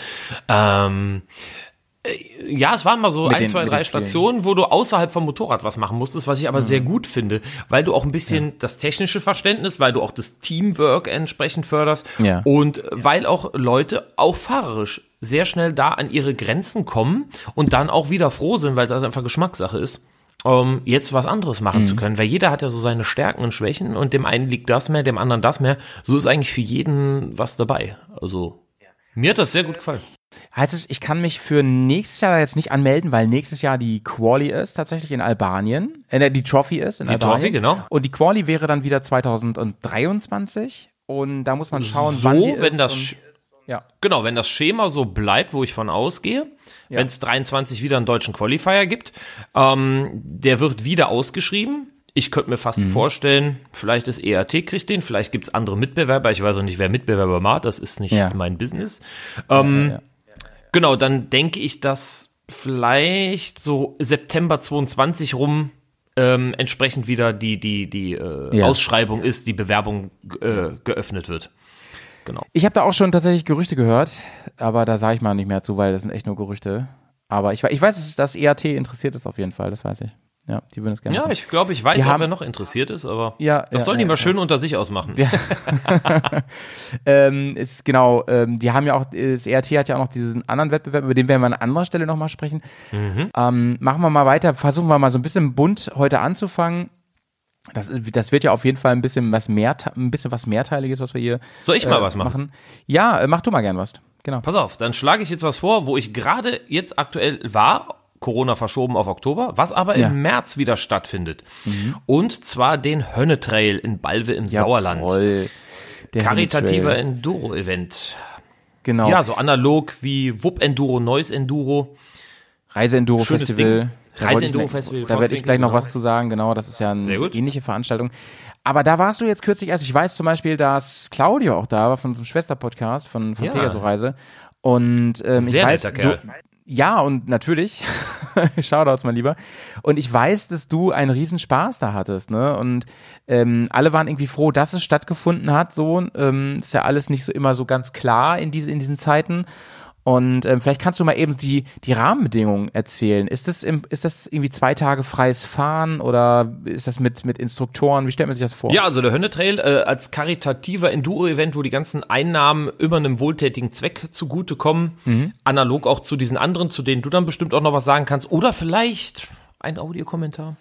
Ähm, äh, ja, es waren mal so Mit ein, den- zwei, drei. Stationen, wo du außerhalb vom Motorrad was machen musstest, was ich aber sehr Mhm. gut finde, weil du auch ein bisschen das technische Verständnis, weil du auch das Teamwork entsprechend förderst Ja. und weil auch Leute auch fahrerisch sehr schnell da an ihre Grenzen kommen und dann auch wieder froh sind, weil es also einfach Geschmackssache ist. Um jetzt was anderes machen Mhm. zu können, weil jeder hat ja so seine Stärken und Schwächen und dem einen liegt das mehr, dem anderen das mehr. So ist eigentlich für jeden was dabei. Also mir hat das sehr gut gefallen. Heißt es, ich kann mich für nächstes Jahr jetzt nicht anmelden, weil nächstes Jahr die Quali ist, tatsächlich in Albanien. Äh, die Trophy ist in Die Albanien. Trophy, genau. Und die Quali wäre dann wieder 2023. Und da muss man schauen, so, wann die wenn ist das und, ja. genau, wenn das Schema so bleibt, wo ich von ausgehe, wenn es 23 wieder einen deutschen Qualifier gibt, ähm, der wird wieder ausgeschrieben. Ich könnte mir Mhm. fast vorstellen, vielleicht ist ERT kriegt den, vielleicht gibt's andere Mitbewerber. Ich weiß auch nicht, wer Mitbewerber macht, das ist nicht Ja. mein Business. Ähm, ja. Genau, dann denke ich, dass vielleicht so September 22 rum ähm, entsprechend wieder die, die, die äh, Ja. Ausschreibung ist, die Bewerbung äh, geöffnet wird. Genau. Ich habe da auch schon tatsächlich Gerüchte gehört, aber da sage ich mal nicht mehr zu, weil das sind echt nur Gerüchte. Aber ich, ich weiß, dass ERT interessiert ist auf jeden Fall, das weiß ich. Ja, die würden es gerne. Ja, machen. ich glaube, ich weiß Die auch, haben- wer noch interessiert ist, aber Ja, das ja, sollen die ja, mal ja. schön unter sich ausmachen. ähm, ist genau, ähm, die haben ja auch, das ERT hat ja auch noch diesen anderen Wettbewerb, über den werden wir an anderer Stelle nochmal sprechen. Ähm, machen wir mal weiter, versuchen wir mal so ein bisschen bunt heute anzufangen. Das, das wird ja auf jeden Fall ein bisschen was mehr, ein bisschen was mehrteiliges, was wir hier Soll ich mal äh, was machen? Ja, äh, mach du mal gern was. Genau. Pass auf, dann schlage ich jetzt was vor, wo ich gerade jetzt aktuell war, Corona verschoben auf Oktober, was aber Ja. im März wieder stattfindet. Und zwar den Hönnetrail in Balve im Sauerland. Jawohl. Der Karitativer. Enduro-Event. Genau. Ja, so analog wie Wupp Enduro, Neues Enduro. Reise-Enduro Schönes Festival. Ding. Reise-Enduro mir- Festival, Da werde ich gleich noch genau. was zu sagen, genau. Das ist ja eine ähnliche Veranstaltung. Aber da warst du jetzt kürzlich erst. Ich weiß zum Beispiel, dass Claudio auch da war von unserem Schwester-Podcast von, von Ja. Pegaso Reise. Und ähm, Sehr ich weiß. Du, ja, und natürlich. Shoutouts, mein Lieber. Und ich weiß, dass du einen riesen Spaß da hattest, ne? Und ähm, alle waren irgendwie froh, dass es stattgefunden hat. So, ähm, ist ja alles nicht so immer so ganz klar in diese in diesen Zeiten. Und ähm, vielleicht kannst du mal eben die, die Rahmenbedingungen erzählen. Ist das, im, ist das irgendwie zwei Tage freies Fahren oder ist das mit, mit Instruktoren? Wie stellt man sich das vor? Ja, also der Hönnetrail äh, als karitativer Enduro-Event, wo die ganzen Einnahmen immer einem wohltätigen Zweck zugutekommen. Analog auch zu diesen anderen, zu denen du dann bestimmt auch noch was sagen kannst. Oder vielleicht ein Audiokommentar.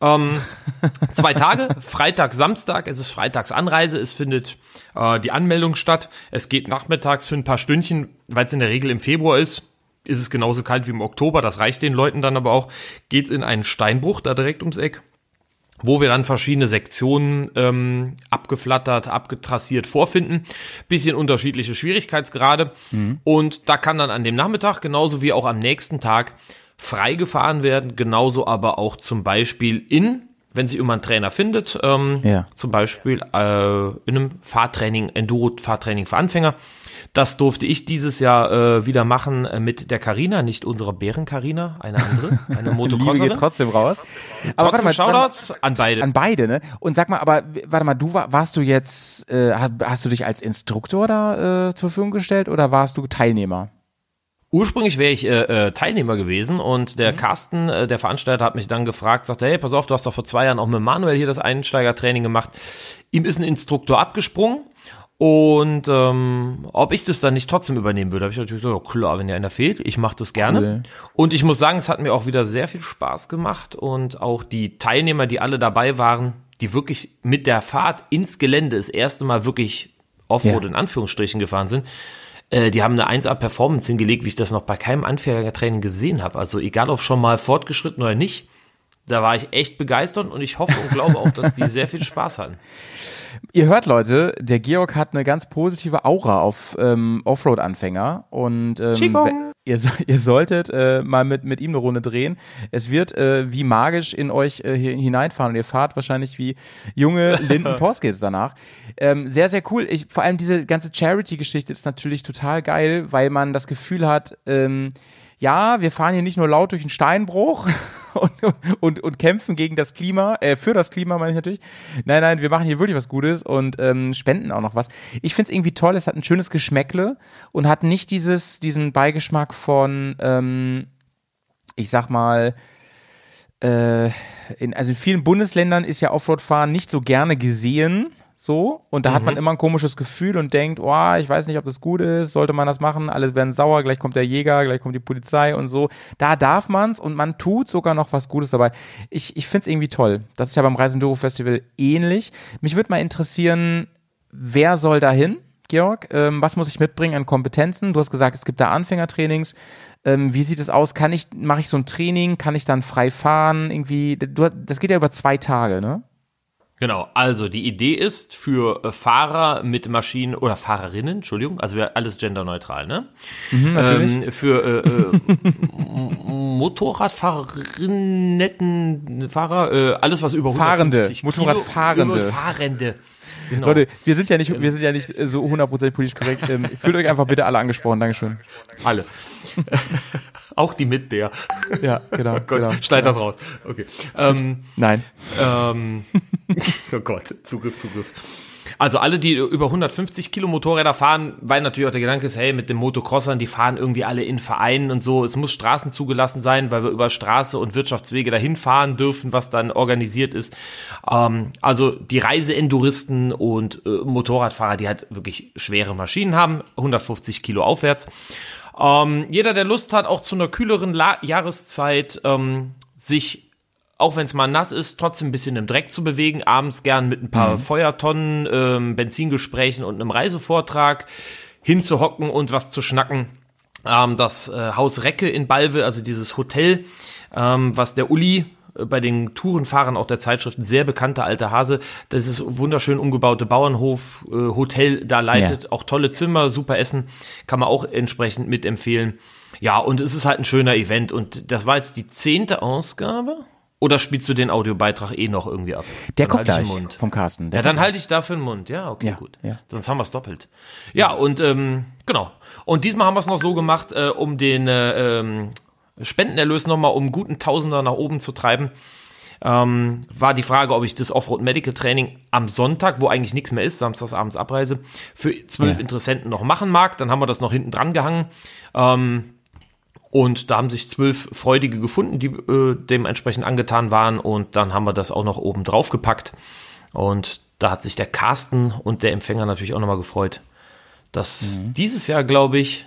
Ähm, zwei Tage, Freitag, Samstag. Es ist Freitags Anreise. Es findet äh, die Anmeldung statt. Es geht nachmittags für ein paar Stündchen, weil es in der Regel im Februar ist. Ist es genauso kalt wie im Oktober. Das reicht den Leuten dann aber auch. Geht's in einen Steinbruch da direkt ums Eck wo wir dann verschiedene Sektionen ähm, abgeflattert, abgetrassiert vorfinden. Bisschen unterschiedliche Schwierigkeitsgrade. Und da kann dann an dem Nachmittag, genauso wie auch am nächsten Tag, frei gefahren werden. Genauso aber auch zum Beispiel in wenn sie immer einen Trainer findet, ähm, Ja. zum Beispiel äh, in einem Fahrtraining, Enduro-Fahrtraining für Anfänger. Das durfte ich dieses Jahr äh, wieder machen äh, mit der Karina, nicht unserer Bären-Karina, eine andere, eine Liebe geht Motocrosserin. trotzdem raus. Trotzdem Aber warte mal, Shoutouts an beide. An beide, ne? Und sag mal, aber warte mal, du war, warst du jetzt, äh, ha- hast du dich als Instruktor da äh, zur Verfügung gestellt oder warst du Teilnehmer? Ursprünglich wäre ich äh, äh, Teilnehmer gewesen und der Carsten, äh, der Veranstalter, hat mich dann gefragt, sagte, hey, pass auf, du hast doch vor zwei Jahren auch mit Manuel hier das Einsteigertraining gemacht. Ihm ist ein Instruktor abgesprungen und ähm, ob ich das dann nicht trotzdem übernehmen würde, habe ich natürlich so, ja, klar, wenn dir einer fehlt, ich mache das gerne. Cool. Und ich muss sagen, es hat mir auch wieder sehr viel Spaß gemacht und auch die Teilnehmer, die alle dabei waren, die wirklich mit der Fahrt ins Gelände das erste Mal wirklich Offroad Ja. in Anführungsstrichen gefahren sind, äh, die haben eine 1A-Performance hingelegt, wie ich das noch bei keinem Anfängertraining gesehen habe. Also egal, ob schon mal fortgeschritten oder nicht, da war ich echt begeistert und ich hoffe und glaube auch, dass die sehr viel Spaß hatten. Ihr hört, Leute, der Georg hat eine ganz positive Aura auf ähm, Offroad-Anfänger und ähm, ihr, ihr solltet äh, mal mit, mit ihm eine Runde drehen. Es wird äh, wie magisch in euch äh, hi- hineinfahren und ihr fahrt wahrscheinlich wie junge Linden Porskes danach. Ähm, sehr, sehr cool. Ich, vor allem diese ganze Charity-Geschichte ist natürlich total geil, weil man das Gefühl hat, ähm, ja, wir fahren hier nicht nur laut durch einen Steinbruch und, und, und kämpfen gegen das Klima, äh, für das Klima meine ich natürlich. Nein, nein, wir machen hier wirklich was Gutes und ähm, spenden auch noch was. Ich finde es irgendwie toll, es hat ein schönes Geschmäckle und hat nicht dieses, diesen Beigeschmack von, ähm, ich sag mal, äh, in, also in vielen Bundesländern ist ja Offroad-Fahren nicht so gerne gesehen. So, und da hat man immer ein komisches Gefühl und denkt, oh, ich weiß nicht, ob das gut ist, sollte man das machen, alle werden sauer, gleich kommt der Jäger, gleich kommt die Polizei und so. Da darf man's und man tut sogar noch was Gutes dabei. Ich, ich find's irgendwie toll. Das ist ja beim Reisenduro Festival ähnlich. Mich würde mal interessieren, wer soll da hin? Georg, ähm, was muss ich mitbringen an Kompetenzen? Du hast gesagt, es gibt da Anfängertrainings. Ähm, wie sieht es aus? Kann ich, mache ich so ein Training? Kann ich dann frei fahren? Irgendwie, du, das geht ja über zwei Tage, ne? Genau, also die Idee ist für äh, Fahrer mit Maschinen oder Fahrerinnen, Entschuldigung, also wir alles genderneutral, ne? natürlich. ähm, für äh, äh, Motorradfahrerinnen, Fahrer, äh, alles was über Fahrende, 150 Kilo, Motorradfahrende. Fahrende. Genau. Leute, wir sind ja nicht, wir sind ja nicht äh, so 100% politisch korrekt. Ähm, fühlt euch einfach bitte alle angesprochen. Dankeschön. alle. Auch die mit der. Ja, genau. Gott, genau. schneid das raus. Okay. Ähm, Nein. Ähm, oh Gott, Zugriff, Zugriff. Also alle, die über 150 Kilo Motorräder fahren, weil natürlich auch der Gedanke ist, hey, mit den Motocrossern, die fahren irgendwie alle in Vereinen und so. Es muss Straßen zugelassen sein, weil wir über Straße und Wirtschaftswege dahin fahren dürfen, was dann organisiert ist. Ähm, also die Reiseenduristen und äh, Motorradfahrer, die halt wirklich schwere Maschinen haben, 150 Kilo aufwärts. Ähm, jeder, der Lust hat, auch zu einer kühleren La Jahreszeit ähm, sich auch wenn es mal nass ist, trotzdem ein bisschen im Dreck zu bewegen, abends gern mit ein paar Feuertonnen, ähm, Benzingesprächen und einem Reisevortrag hinzuhocken und was zu schnacken. Ähm, das äh, Haus Recke in Balve, also dieses Hotel, ähm, was der Uli äh, bei den Tourenfahrern auch der Zeitschrift, sehr bekannter alter Hase, das ist wunderschön umgebaute Bauernhof, äh, Hotel da leitet, Ja. auch tolle Zimmer, super Essen, kann man auch entsprechend mitempfehlen. Ja, und es ist halt ein schöner Event und das war jetzt die zehnte Ausgabe. Oder spielst du den Audiobeitrag eh noch irgendwie ab? Der Dann kommt halt ich gleich vom Carsten. Ja, dann halte ich dafür den Mund. Ja, okay, Ja, gut. ja. Sonst haben wir es doppelt. Ja, und ähm, genau. Und diesmal haben wir es noch so gemacht, äh, um den äh, ähm, Spendenerlös nochmal um einen guten Tausender nach oben zu treiben. Ähm, war die Frage, ob ich das Offroad Medical Training am Sonntag, wo eigentlich nichts mehr ist, samstags abends Abreise, für zwölf Ja. Interessenten noch machen mag. Dann haben wir das noch hinten dran gehangen. Ähm, und da haben sich zwölf Freudige gefunden, die äh, dementsprechend angetan waren. Und dann haben wir das auch noch oben drauf gepackt. Und da hat sich der Carsten und der Empfänger natürlich auch nochmal gefreut, dass Mhm. dieses Jahr, glaube ich,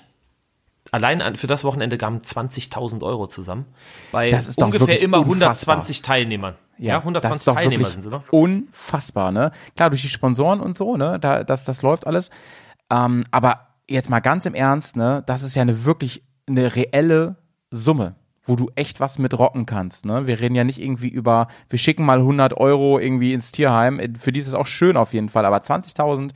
allein für das Wochenende gaben 20.000 Euro zusammen. Bei Das ist doch ungefähr immer unfassbar. 120 Teilnehmern. Ja, das 120 ist doch Teilnehmer sind sie noch. Unfassbar, ne? Klar, durch die Sponsoren und so, ne? Da, das, das läuft alles. Ähm, aber jetzt mal ganz im Ernst, ne? Das ist ja eine wirklich eine reelle Summe, wo du echt was mit rocken kannst, ne? Wir reden ja nicht irgendwie über, wir schicken mal 100 Euro irgendwie ins Tierheim. Für die ist es auch schön auf jeden Fall, aber 20.000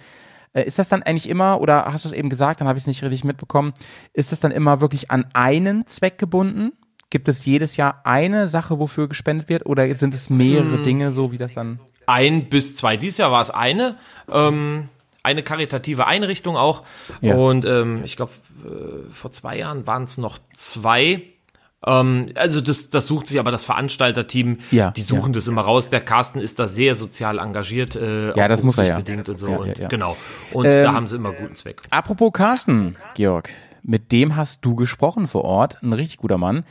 äh, ist das dann eigentlich immer, oder hast du es eben gesagt, dann habe ich es nicht richtig mitbekommen, ist das dann immer wirklich an einen Zweck gebunden? Gibt es jedes Jahr eine Sache, wofür gespendet wird oder sind es mehrere Hm. Dinge, so wie das dann? Ein bis zwei. Dieses Jahr war es eine. Ähm, eine karitative Einrichtung auch. Ja. Und ähm, ich glaube, äh, vor zwei Jahren waren es noch zwei. Ähm, also das, das sucht sich aber das Veranstalterteam, Ja, die suchen das immer raus. Der Carsten ist da sehr sozial engagiert, äh, Ja, das muss er ja. bedingt und so. Ja, und, ja, ja. Genau. Und Ähm, da haben sie immer guten Zweck. Apropos Carsten, Georg, mit dem hast du gesprochen vor Ort, ein richtig guter Mann.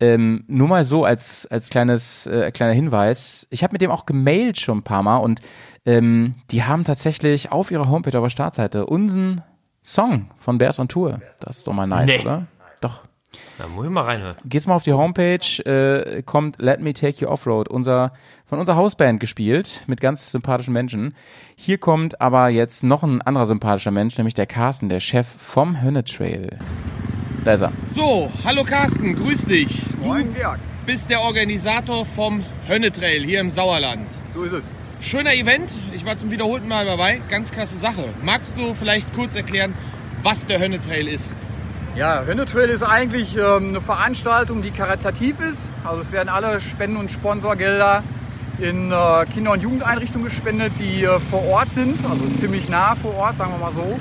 Ähm, nur mal so als, als kleines, äh, kleiner Hinweis. Ich habe mit dem auch gemailt schon ein paar Mal und ähm, die haben tatsächlich auf ihrer Homepage, auf der Startseite, unseren Song von Bears on Tour. Das ist doch mal nice, Nee. oder? Doch. Da muss ich mal reinhören. Geht's mal auf die Homepage, äh, kommt Let Me Take You Offroad, unser, von unserer Hausband gespielt, mit ganz sympathischen Menschen. Hier kommt aber jetzt noch ein anderer sympathischer Mensch, nämlich der Carsten, der Chef vom Hönnetrail. Da ist er. So, hallo Carsten, grüß dich. Moin, Georg. Bist der Organisator vom Hönnetrail hier im Sauerland. So ist es. Schöner Event, ich war zum wiederholten Mal dabei, ganz klasse Sache. Magst du vielleicht kurz erklären, was der Hönnetrail ist? Ja, Hönnetrail ist eigentlich ähm, eine Veranstaltung, die karitativ ist. Also es werden alle Spenden- und Sponsorgelder in äh, Kinder- und Jugendeinrichtungen gespendet, die äh, vor Ort sind, also ziemlich nah vor Ort, sagen wir mal so.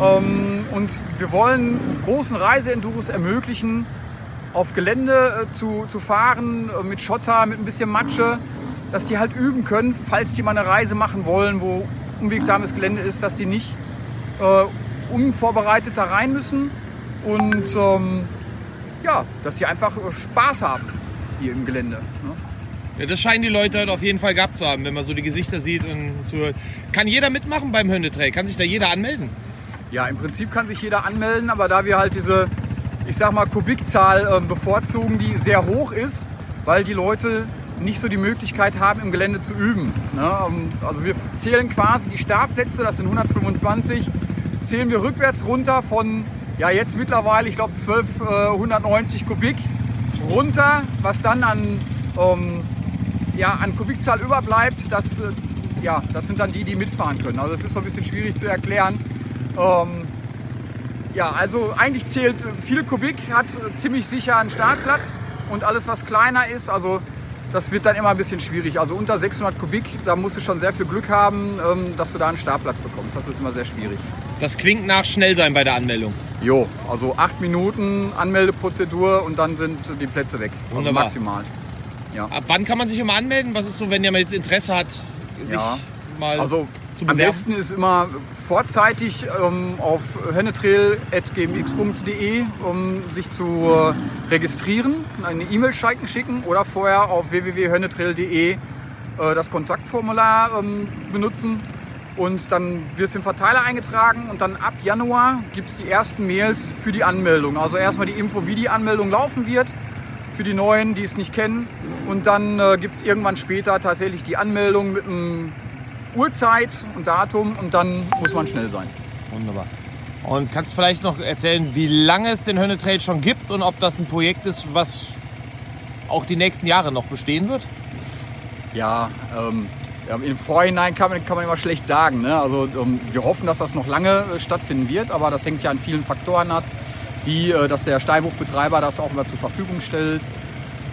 Ähm, und wir wollen großen Reiseenduros ermöglichen, auf Gelände äh, zu, zu fahren, äh, mit Schotter, mit ein bisschen Matsche, dass die halt üben können, falls die mal eine Reise machen wollen, wo unwegsames Gelände ist, dass die nicht äh, unvorbereitet da rein müssen und ähm, ja, dass sie einfach äh, Spaß haben hier im Gelände. Ne? Ja, das scheinen die Leute heute auf jeden Fall gehabt zu haben, wenn man so die Gesichter sieht und zuhört. Kann jeder mitmachen beim Hönnetrail? Kann sich da jeder anmelden? Ja, im Prinzip kann sich jeder anmelden, aber da wir halt diese, ich sag mal, Kubikzahl ähm, bevorzugen, die sehr hoch ist, weil die Leute nicht so die Möglichkeit haben, im Gelände zu üben. Ne? Ähm, Also wir zählen quasi die Startplätze, das sind 125, zählen wir rückwärts runter von, ja jetzt mittlerweile, ich glaube 1290 Kubik runter, was dann an, ähm, ja, an Kubikzahl überbleibt, das, äh, ja, das sind dann die, die mitfahren können. Also das ist so ein bisschen schwierig zu erklären. Ähm, ja, also eigentlich zählt äh, viel Kubik, hat äh, ziemlich sicher einen Startplatz und alles, was kleiner ist, also das wird dann immer ein bisschen schwierig. Also unter 600 Kubik, da musst du schon sehr viel Glück haben, ähm, dass du da einen Startplatz bekommst. Das ist immer sehr schwierig. Das klingt nach schnell sein bei der Anmeldung. Jo, also acht Minuten Anmeldeprozedur und dann sind die Plätze weg. Also Wunderbar. maximal. Ab wann kann man sich immer anmelden? Was ist so, wenn jemand jetzt Interesse hat, sich Ja. mal Also zu am bewerben? besten ist immer vorzeitig ähm, auf hennetrail.gmx.de um sich zu äh, registrieren, eine E-Mail schicken, schicken oder vorher auf www.hennetrail.de äh, das Kontaktformular ähm, benutzen und dann wirst du im Verteiler eingetragen und dann ab Januar gibt es die ersten Mails für die Anmeldung. Also erstmal die Info, wie die Anmeldung laufen wird für die Neuen, die es nicht kennen. Und dann äh, gibt es irgendwann später tatsächlich die Anmeldung mit einem Uhrzeit und Datum und dann muss man schnell sein. Wunderbar. Und kannst du vielleicht noch erzählen, wie lange es den Hönnetrail schon gibt und ob das ein Projekt ist, was auch die nächsten Jahre noch bestehen wird? Ja, ähm, im Vorhinein kann man, kann man immer schlecht sagen. Ne? Also ähm, wir hoffen, dass das noch lange äh, stattfinden wird, aber das hängt ja an vielen Faktoren ab, wie äh, dass der Steinbruchbetreiber das auch immer zur Verfügung stellt.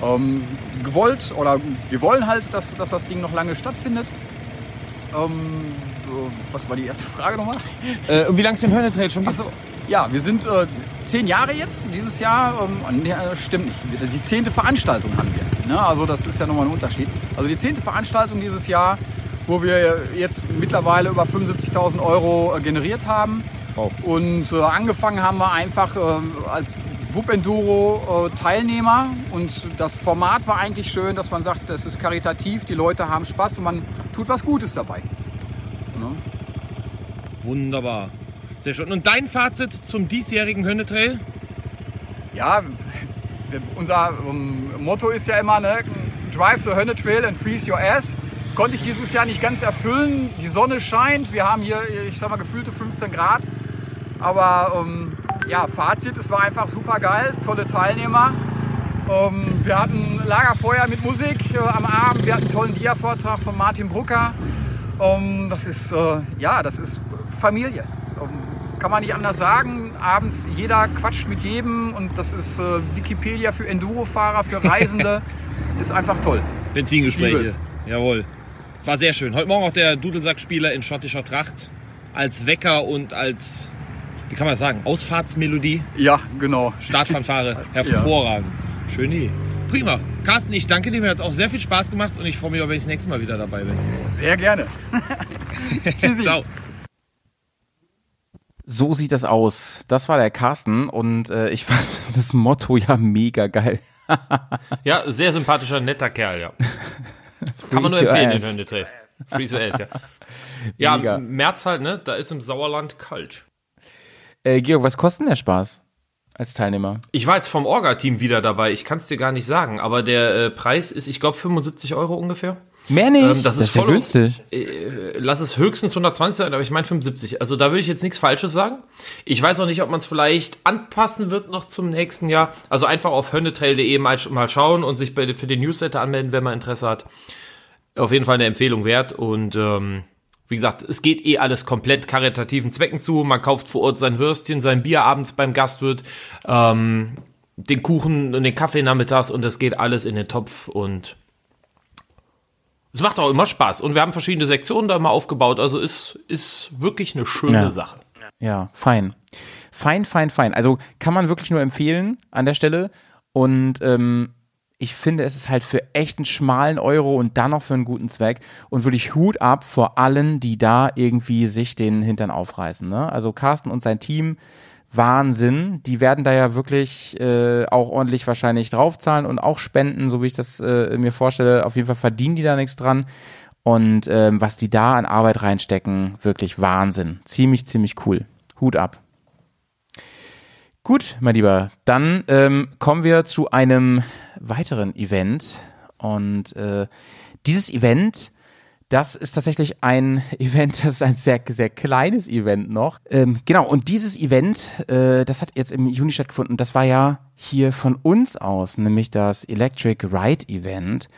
Ähm, gewollt oder wir wollen halt, dass, dass das Ding noch lange stattfindet. Ähm, äh, was war die erste Frage nochmal? Äh, und wie lange es den Hönnetrail schon gibt? Achso, ja, wir sind äh, zehn Jahre jetzt dieses Jahr. Ähm, nee, äh, stimmt nicht. Die zehnte Veranstaltung haben wir. Ne? Also das ist ja nochmal ein Unterschied. Also die zehnte Veranstaltung dieses Jahr, wo wir jetzt mittlerweile über 75.000 Euro äh, generiert haben. Wow. Und äh, angefangen haben wir einfach äh, als Enduro äh, Teilnehmer und das Format war eigentlich schön, dass man sagt, das ist karitativ, die Leute haben Spaß und man tut was Gutes dabei. Wunderbar. Sehr schön. Und dein Fazit zum diesjährigen Hönnetrail? Ja, unser ähm, Motto ist ja immer, ne, Drive the Hönne Trail and freeze your ass. Konnte ich dieses Jahr nicht ganz erfüllen. Die Sonne scheint, wir haben hier, ich sag mal, gefühlte 15 Grad. Aber ähm, ja, Fazit, es war einfach super geil, tolle Teilnehmer. Ähm, wir hatten Lagerfeuer mit Musik äh, am Abend, wir hatten einen tollen Dia-Vortrag von Martin Brucker. Ähm, das ist, äh, ja, das ist Familie. Ähm, kann man nicht anders sagen. abends, jeder quatscht mit jedem und das ist äh, Wikipedia für Enduro-Fahrer, für Reisende. ist einfach toll. Benzingespräche. es. Jawohl. War sehr schön. Heute Morgen auch der Dudelsackspieler in schottischer Tracht als Wecker und als, wie kann man das sagen, Ausfahrtsmelodie, Ja, genau. Startfanfare. Hervorragend. Schöne Idee. Prima. Carsten, ich danke dir. Mir hat es auch sehr viel Spaß gemacht und ich freue mich, auch, wenn ich das nächste Mal wieder dabei bin. Sehr gerne. Tschüssi. Ciao. So sieht das aus. Das war der Carsten und äh, ich fand das Motto ja mega geil. Ja, sehr sympathischer, netter Kerl, ja. Kann man nur Freeze your empfehlen, den. Hörndetrail. Freeze your ass, ja. Ja, Mega. März halt, ne? Da ist im Sauerland kalt. Äh, Georg, was kostet denn der Spaß als Teilnehmer? Ich war jetzt vom Orga-Team wieder dabei. Ich kann es dir gar nicht sagen, aber der äh, Preis ist, ich glaube, 75 Euro ungefähr. Mehr nicht. Ähm, das ist ja voll günstig. Äh, lass es höchstens 120 sein, aber ich meine 75. Also da würde ich jetzt nichts Falsches sagen. Ich weiß auch nicht, ob man es vielleicht anpassen wird noch zum nächsten Jahr. Also einfach auf hönnetrail.de mal, mal schauen und sich bei, für den Newsletter anmelden, wenn man Interesse hat. Auf jeden Fall eine Empfehlung wert. Und ähm, wie gesagt, es geht eh alles komplett karitativen Zwecken zu. Man kauft vor Ort sein Würstchen, sein Bier abends beim Gastwirt, ähm, den Kuchen und den Kaffee nachmittags und das geht alles in den Topf und es macht auch immer Spaß. Und wir haben verschiedene Sektionen da mal aufgebaut. Also ist, ist wirklich eine schöne Ja. Sache. Ja, fein. Fein, fein, fein. Also kann man wirklich nur empfehlen an der Stelle. Und ähm, ich finde, es ist halt für echt einen schmalen Euro und dann noch für einen guten Zweck. Und wirklich Hut ab vor allen, die da irgendwie sich den Hintern aufreißen. Ne? Also Carsten und sein Team, Wahnsinn. Die werden da ja wirklich äh, auch ordentlich wahrscheinlich draufzahlen und auch spenden, so wie ich das äh, mir vorstelle. Auf jeden Fall verdienen die da nichts dran. Und ähm, was die da an Arbeit reinstecken, wirklich Wahnsinn. Ziemlich, ziemlich cool. Hut ab. Gut, mein Lieber, dann ähm, kommen wir zu einem weiteren Event. Und äh, dieses Event, das ist tatsächlich ein Event, das ist ein sehr, sehr kleines Event noch. Ähm, genau, und dieses Event, äh, das hat jetzt im Juni stattgefunden. Das war ja hier von uns aus, nämlich das Electric Ride Event.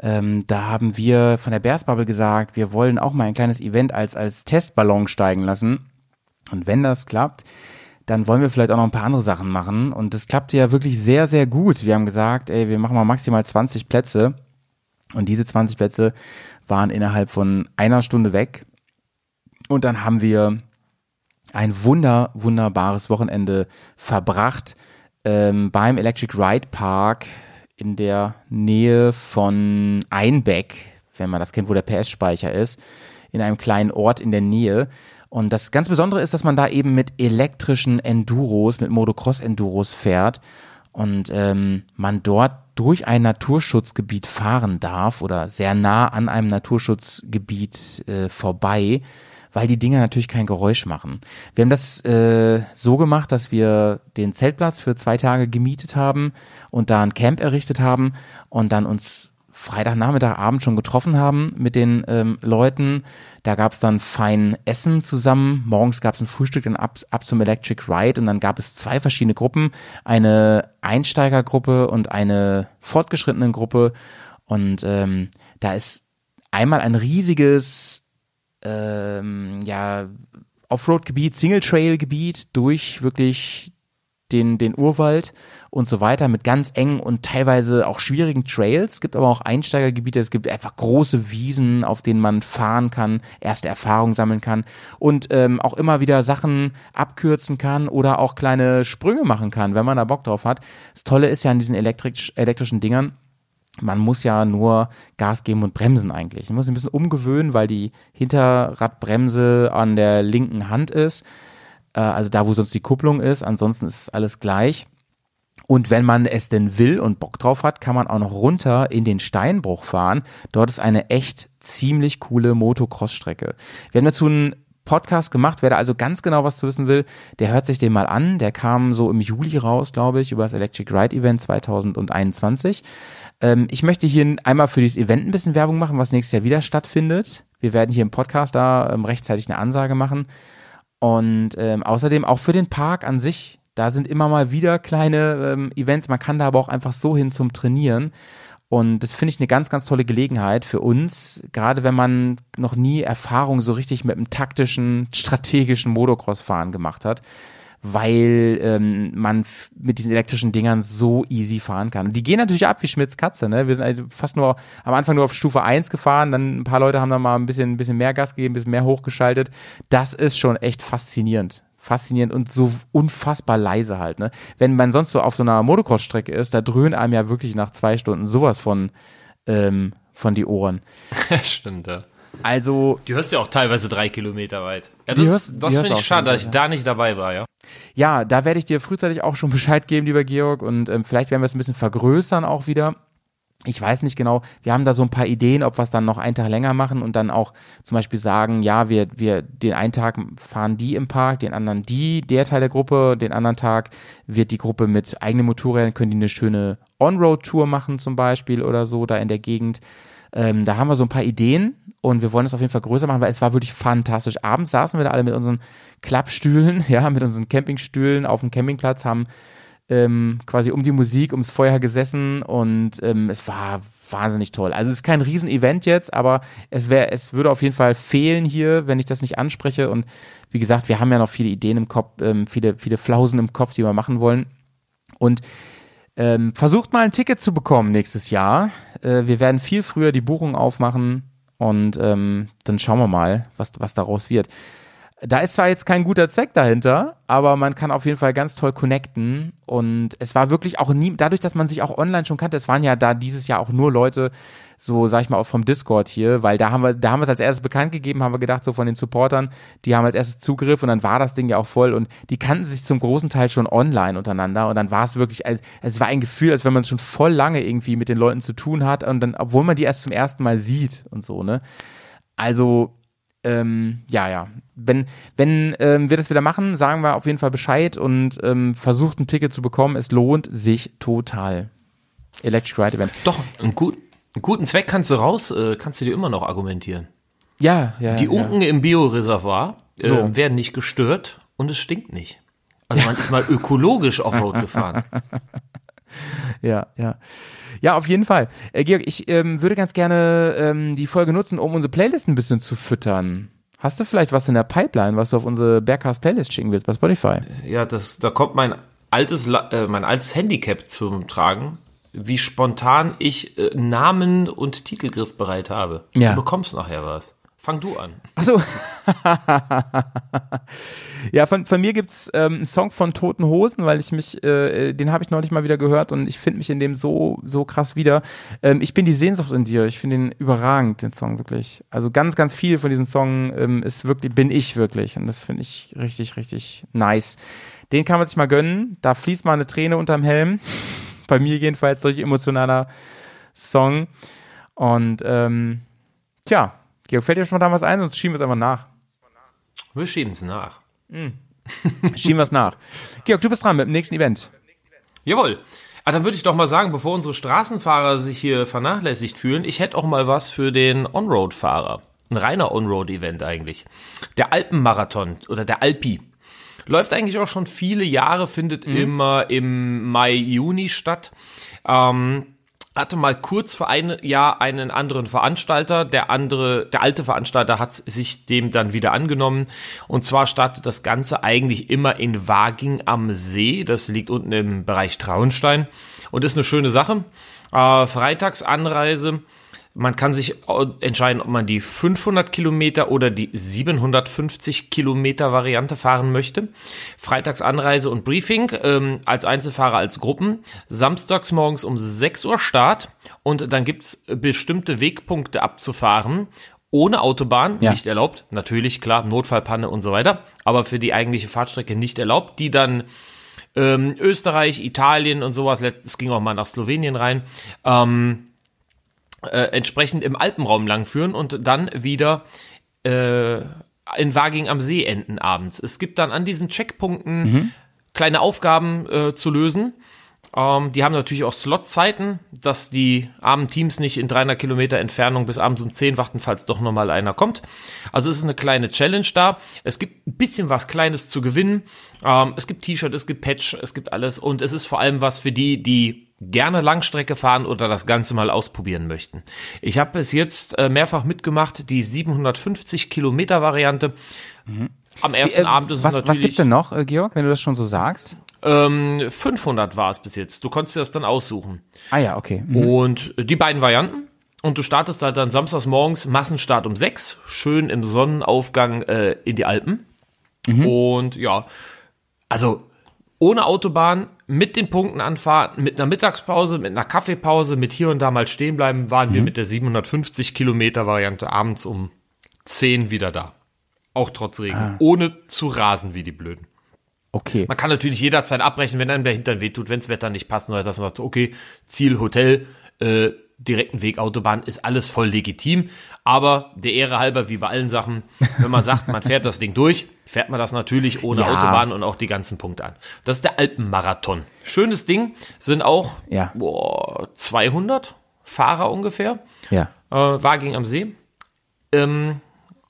Ähm, da haben wir von der Bears Bubble gesagt, wir wollen auch mal ein kleines Event als, als Testballon steigen lassen. Und wenn das klappt, dann wollen wir vielleicht auch noch ein paar andere Sachen machen. Und das klappte ja wirklich sehr, sehr gut. Wir haben gesagt, ey, wir machen mal maximal 20 Plätze. Und diese 20 Plätze waren innerhalb von einer Stunde weg. Und dann haben wir ein wunder, wunderbares Wochenende verbracht ähm, beim Electric Ride Park in der Nähe von Einbeck, wenn man das kennt, wo der PS-Speicher ist, in einem kleinen Ort in der Nähe. Und das ganz Besondere ist, dass man da eben mit elektrischen Enduros, mit Motocross-Enduros fährt und ähm, man dort durch ein Naturschutzgebiet fahren darf oder sehr nah an einem Naturschutzgebiet äh, vorbei, weil die Dinger natürlich kein Geräusch machen. Wir haben das äh, so gemacht, dass wir den Zeltplatz für zwei Tage gemietet haben und da ein Camp errichtet haben und dann uns Freitagnachmittag, Abend schon getroffen haben mit den ähm, Leuten. Da gab es dann fein Essen zusammen. Morgens gab es ein Frühstück, dann ab, ab zum Electric Ride und dann gab es zwei verschiedene Gruppen. Eine Einsteigergruppe und eine fortgeschrittene Gruppe. Und ähm, da ist einmal ein riesiges ähm, ja, Offroad-Gebiet, Single-Trail-Gebiet durch wirklich den, den Urwald und so weiter mit ganz engen und teilweise auch schwierigen Trails. Es gibt aber auch Einsteigergebiete, es gibt einfach große Wiesen, auf denen man fahren kann, erste Erfahrungen sammeln kann und ähm, auch immer wieder Sachen abkürzen kann oder auch kleine Sprünge machen kann, wenn man da Bock drauf hat. Das Tolle ist ja an diesen elektrisch, elektrischen Dingern, man muss ja nur Gas geben und bremsen eigentlich. Man muss ein bisschen umgewöhnen, weil die Hinterradbremse an der linken Hand ist, äh, also da, wo sonst die Kupplung ist. Ansonsten ist alles gleich. Und wenn man es denn will und Bock drauf hat, kann man auch noch runter in den Steinbruch fahren. Dort ist eine echt ziemlich coole Motocross-Strecke. Wir haben dazu einen Podcast gemacht. Wer da also ganz genau was zu wissen will, der hört sich den mal an. Der kam so im Juli raus, glaube ich, über das Electric Ride Event 2021. Ähm, ich möchte hier einmal für dieses Event ein bisschen Werbung machen, was nächstes Jahr wieder stattfindet. Wir werden hier im Podcast da ähm, rechtzeitig eine Ansage machen. Und ähm, außerdem auch für den Park an sich. Da sind immer mal wieder kleine ähm, Events. Man kann da aber auch einfach so hin zum Trainieren. Und das finde ich eine ganz, ganz tolle Gelegenheit für uns, gerade wenn man noch nie Erfahrung so richtig mit einem taktischen, strategischen Motocross-Fahren gemacht hat. Weil ähm, man mit diesen elektrischen Dingern so easy fahren kann. Und die gehen natürlich ab wie Schmitz Katze, ne? Wir sind also fast nur am Anfang nur auf Stufe 1 gefahren, dann ein paar Leute haben da mal ein bisschen, ein bisschen mehr Gas gegeben, ein bisschen mehr hochgeschaltet. Das ist schon echt faszinierend. Faszinierend und so unfassbar leise halt, ne? Wenn man sonst so auf so einer Motocross-Strecke ist, da dröhnt einem ja wirklich nach zwei Stunden sowas von, ähm, von die Ohren. Stimmt, ja. Also, Die hörst ja auch teilweise drei Kilometer weit. Ja, das, hörst- das finde du ich schade, dass ich da nicht dabei war, ja. ja, da werde ich dir frühzeitig auch schon Bescheid geben, lieber Georg, und ähm, vielleicht werden wir es ein bisschen vergrößern auch wieder. Ich weiß nicht genau, wir haben da so ein paar Ideen, ob wir es dann noch einen Tag länger machen und dann auch zum Beispiel sagen, ja, wir, wir den einen Tag fahren die im Park, den anderen die, der Teil der Gruppe, den anderen Tag wird die Gruppe mit eigenen Motorrädern, können die eine schöne On-Road-Tour machen zum Beispiel oder so, da in der Gegend. Ähm, da haben wir so ein paar Ideen und wir wollen es auf jeden Fall größer machen, weil es war wirklich fantastisch. Abends saßen wir da alle mit unseren Klappstühlen, ja, mit unseren Campingstühlen auf dem Campingplatz, haben ähm, quasi um die Musik, ums Feuer gesessen und ähm, es war wahnsinnig toll. Also es ist kein Riesenevent jetzt, aber es wäre, es würde auf jeden Fall fehlen hier, wenn ich das nicht anspreche. Und wie gesagt, wir haben ja noch viele Ideen im Kopf, ähm, viele, viele Flausen im Kopf, die wir machen wollen. Und ähm, versucht mal ein Ticket zu bekommen nächstes Jahr. Äh, wir werden viel früher die Buchung aufmachen und ähm, dann schauen wir mal, was, was daraus wird. Da ist zwar jetzt kein guter Zweck dahinter, aber man kann auf jeden Fall ganz toll connecten. Und es war wirklich auch nie, dadurch, dass man sich auch online schon kannte, es waren ja da dieses Jahr auch nur Leute, so sag ich mal auch vom Discord hier, weil da haben wir, da haben wir es als erstes bekannt gegeben, haben wir gedacht, so von den Supportern, die haben als erstes Zugriff und dann war das Ding ja auch voll und die kannten sich zum großen Teil schon online untereinander und dann war es wirklich, als- es war ein Gefühl, als wenn man schon voll lange irgendwie mit den Leuten zu tun hat und dann, obwohl man die erst zum ersten Mal sieht und so, ne? Also, ähm, ja, ja. Wenn, wenn ähm, wir das wieder machen, sagen wir auf jeden Fall Bescheid und ähm, versucht ein Ticket zu bekommen. Es lohnt sich total. Electric Ride Event. Doch, einen, gut, einen guten Zweck kannst du raus, äh, kannst du dir immer noch argumentieren. Ja, ja. Die ja. Unken im Bioreservoir äh, So. werden nicht gestört und es stinkt nicht. Also man ist mal ökologisch Offroad gefahren. Ja, ja. Ja, auf jeden Fall. Äh, Georg, ich ähm, würde ganz gerne ähm, die Folge nutzen, um unsere Playlist ein bisschen zu füttern. Hast du vielleicht was in der Pipeline, was du auf unsere Bergcast Playlist schicken willst bei Spotify? Ja, das, da kommt mein altes, äh, mein altes Handicap zum Tragen, wie spontan ich äh, Namen und Titelgriff bereit habe. Ja. Du bekommst nachher was. Fang du an. Achso. ja, von, von mir gibt's ähm, einen Song von Toten Hosen, weil ich mich, äh, den habe ich neulich mal wieder gehört und ich finde mich in dem so, so krass wieder. Ähm, ich bin die Sehnsucht in dir. Ich finde den überragend, den Song wirklich. Also ganz, ganz viel von diesem Song ähm, ist wirklich, bin ich wirklich. Und das finde ich richtig, richtig nice. Den kann man sich mal gönnen. Da fließt mal eine Träne unterm Helm. Bei mir jedenfalls durch emotionaler Song. Und ähm, tja, Georg, fällt dir schon mal da was ein, sonst schieben wir es einfach nach. Wir schieben es nach. Schieben wir es nach. Georg, du bist dran mit dem nächsten Event. Jawohl. Ah, dann würde ich doch mal sagen, bevor unsere Straßenfahrer sich hier vernachlässigt fühlen, ich hätte auch mal was für den On-Road-Fahrer. Ein reiner On-Road-Event eigentlich. Der Alpenmarathon oder der Alpi. Läuft eigentlich auch schon viele Jahre, findet immer im Mai, Juni statt. Ähm, hatte mal kurz vor einem Jahr einen anderen Veranstalter. Der andere, der alte Veranstalter hat sich dem dann wieder angenommen. Und zwar startet das Ganze eigentlich immer in Waging am See. Das liegt unten im Bereich Traunstein und ist eine schöne Sache. Äh, Freitagsanreise. Man kann sich entscheiden, ob man die 500 Kilometer oder die 750 Kilometer Variante fahren möchte. Freitagsanreise und Briefing ähm, als Einzelfahrer, als Gruppen. Samstags morgens um 6 Uhr Start und dann gibt's bestimmte Wegpunkte abzufahren. Ohne Autobahn, Ja. nicht erlaubt. Natürlich, klar, Notfallpanne und so weiter. Aber für die eigentliche Fahrtstrecke nicht erlaubt, die dann ähm, Österreich, Italien und sowas, letztes ging auch mal nach Slowenien rein, ähm, äh, entsprechend im Alpenraum langführen und dann wieder äh, in Waging am See enden abends. Es gibt dann an diesen Checkpunkten kleine Aufgaben äh, zu lösen. Ähm, die haben natürlich auch Slotzeiten, dass die armen Teams nicht in 300 Kilometer Entfernung bis abends um 10 warten, falls doch nochmal einer kommt. Also es ist eine kleine Challenge da. Es gibt ein bisschen was Kleines zu gewinnen. Ähm, es gibt T-Shirt, es gibt Patch, es gibt alles. Und es ist vor allem was für die, die gerne Langstrecke fahren oder das Ganze mal ausprobieren möchten. Ich habe bis jetzt äh, mehrfach mitgemacht, die 750 Kilometer Variante. am ersten Äh, Abend ist es was, natürlich. was gibt's denn noch, äh, Georg, wenn du das schon so sagst? Ähm, 500 war es bis jetzt. Du konntest dir das dann aussuchen. Ah ja, okay. Mhm. Und die beiden Varianten. Und du startest halt dann samstags morgens, Massenstart um sechs, schön im Sonnenaufgang äh, in die Alpen. Und ja, also ohne Autobahn, mit den Punkten anfahren, mit einer Mittagspause, mit einer Kaffeepause, mit hier und da mal stehen bleiben, waren wir mit der 750 Kilometer Variante abends um 10 wieder da. Auch trotz Regen. Ohne zu rasen wie die Blöden. Okay. Man kann natürlich jederzeit abbrechen, wenn einem der Hintern wehtut, wenn das Wetter nicht passt, oder dass man sagt, okay, Ziel, Hotel, äh, direkten Weg, Autobahn, ist alles voll legitim. Aber der Ehre halber, wie bei allen Sachen, wenn man sagt, man fährt das Ding durch, fährt man das natürlich ohne Ja. Autobahn und auch die ganzen Punkte an. Das ist der Alpenmarathon. Schönes Ding, sind auch Ja. boah, 200 Fahrer ungefähr Ja. äh, Waging am See. Ähm,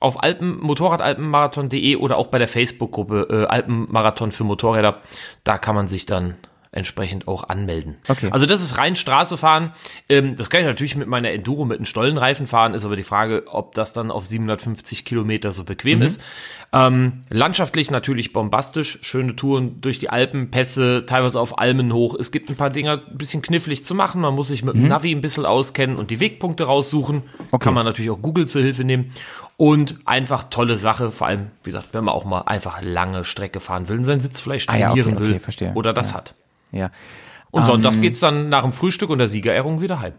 auf Alpen, motorradalpenmarathon.de oder auch bei der Facebook-Gruppe äh, Alpenmarathon für Motorräder, da kann man sich dann entsprechend auch anmelden. Okay. Also das ist rein Straße fahren. Ähm, das kann ich natürlich mit meiner Enduro mit einem Stollenreifen fahren, ist aber die Frage, ob das dann auf 750 Kilometer so bequem ist. Ähm, landschaftlich natürlich bombastisch, schöne Touren durch die Alpen, Pässe, teilweise auf Almen hoch. Es gibt ein paar Dinger ein bisschen knifflig zu machen. Man muss sich mit dem Navi ein bisschen auskennen und die Wegpunkte raussuchen. Okay. Kann man natürlich auch Google zur Hilfe nehmen. Und einfach tolle Sache, vor allem, wie gesagt, wenn man auch mal einfach lange Strecke fahren will und seinen Sitz vielleicht Ah ja, okay, trainieren okay, will verstehe. oder das hat. Ja. Und sonntags geht's dann nach dem Frühstück und der Siegerehrung wieder heim.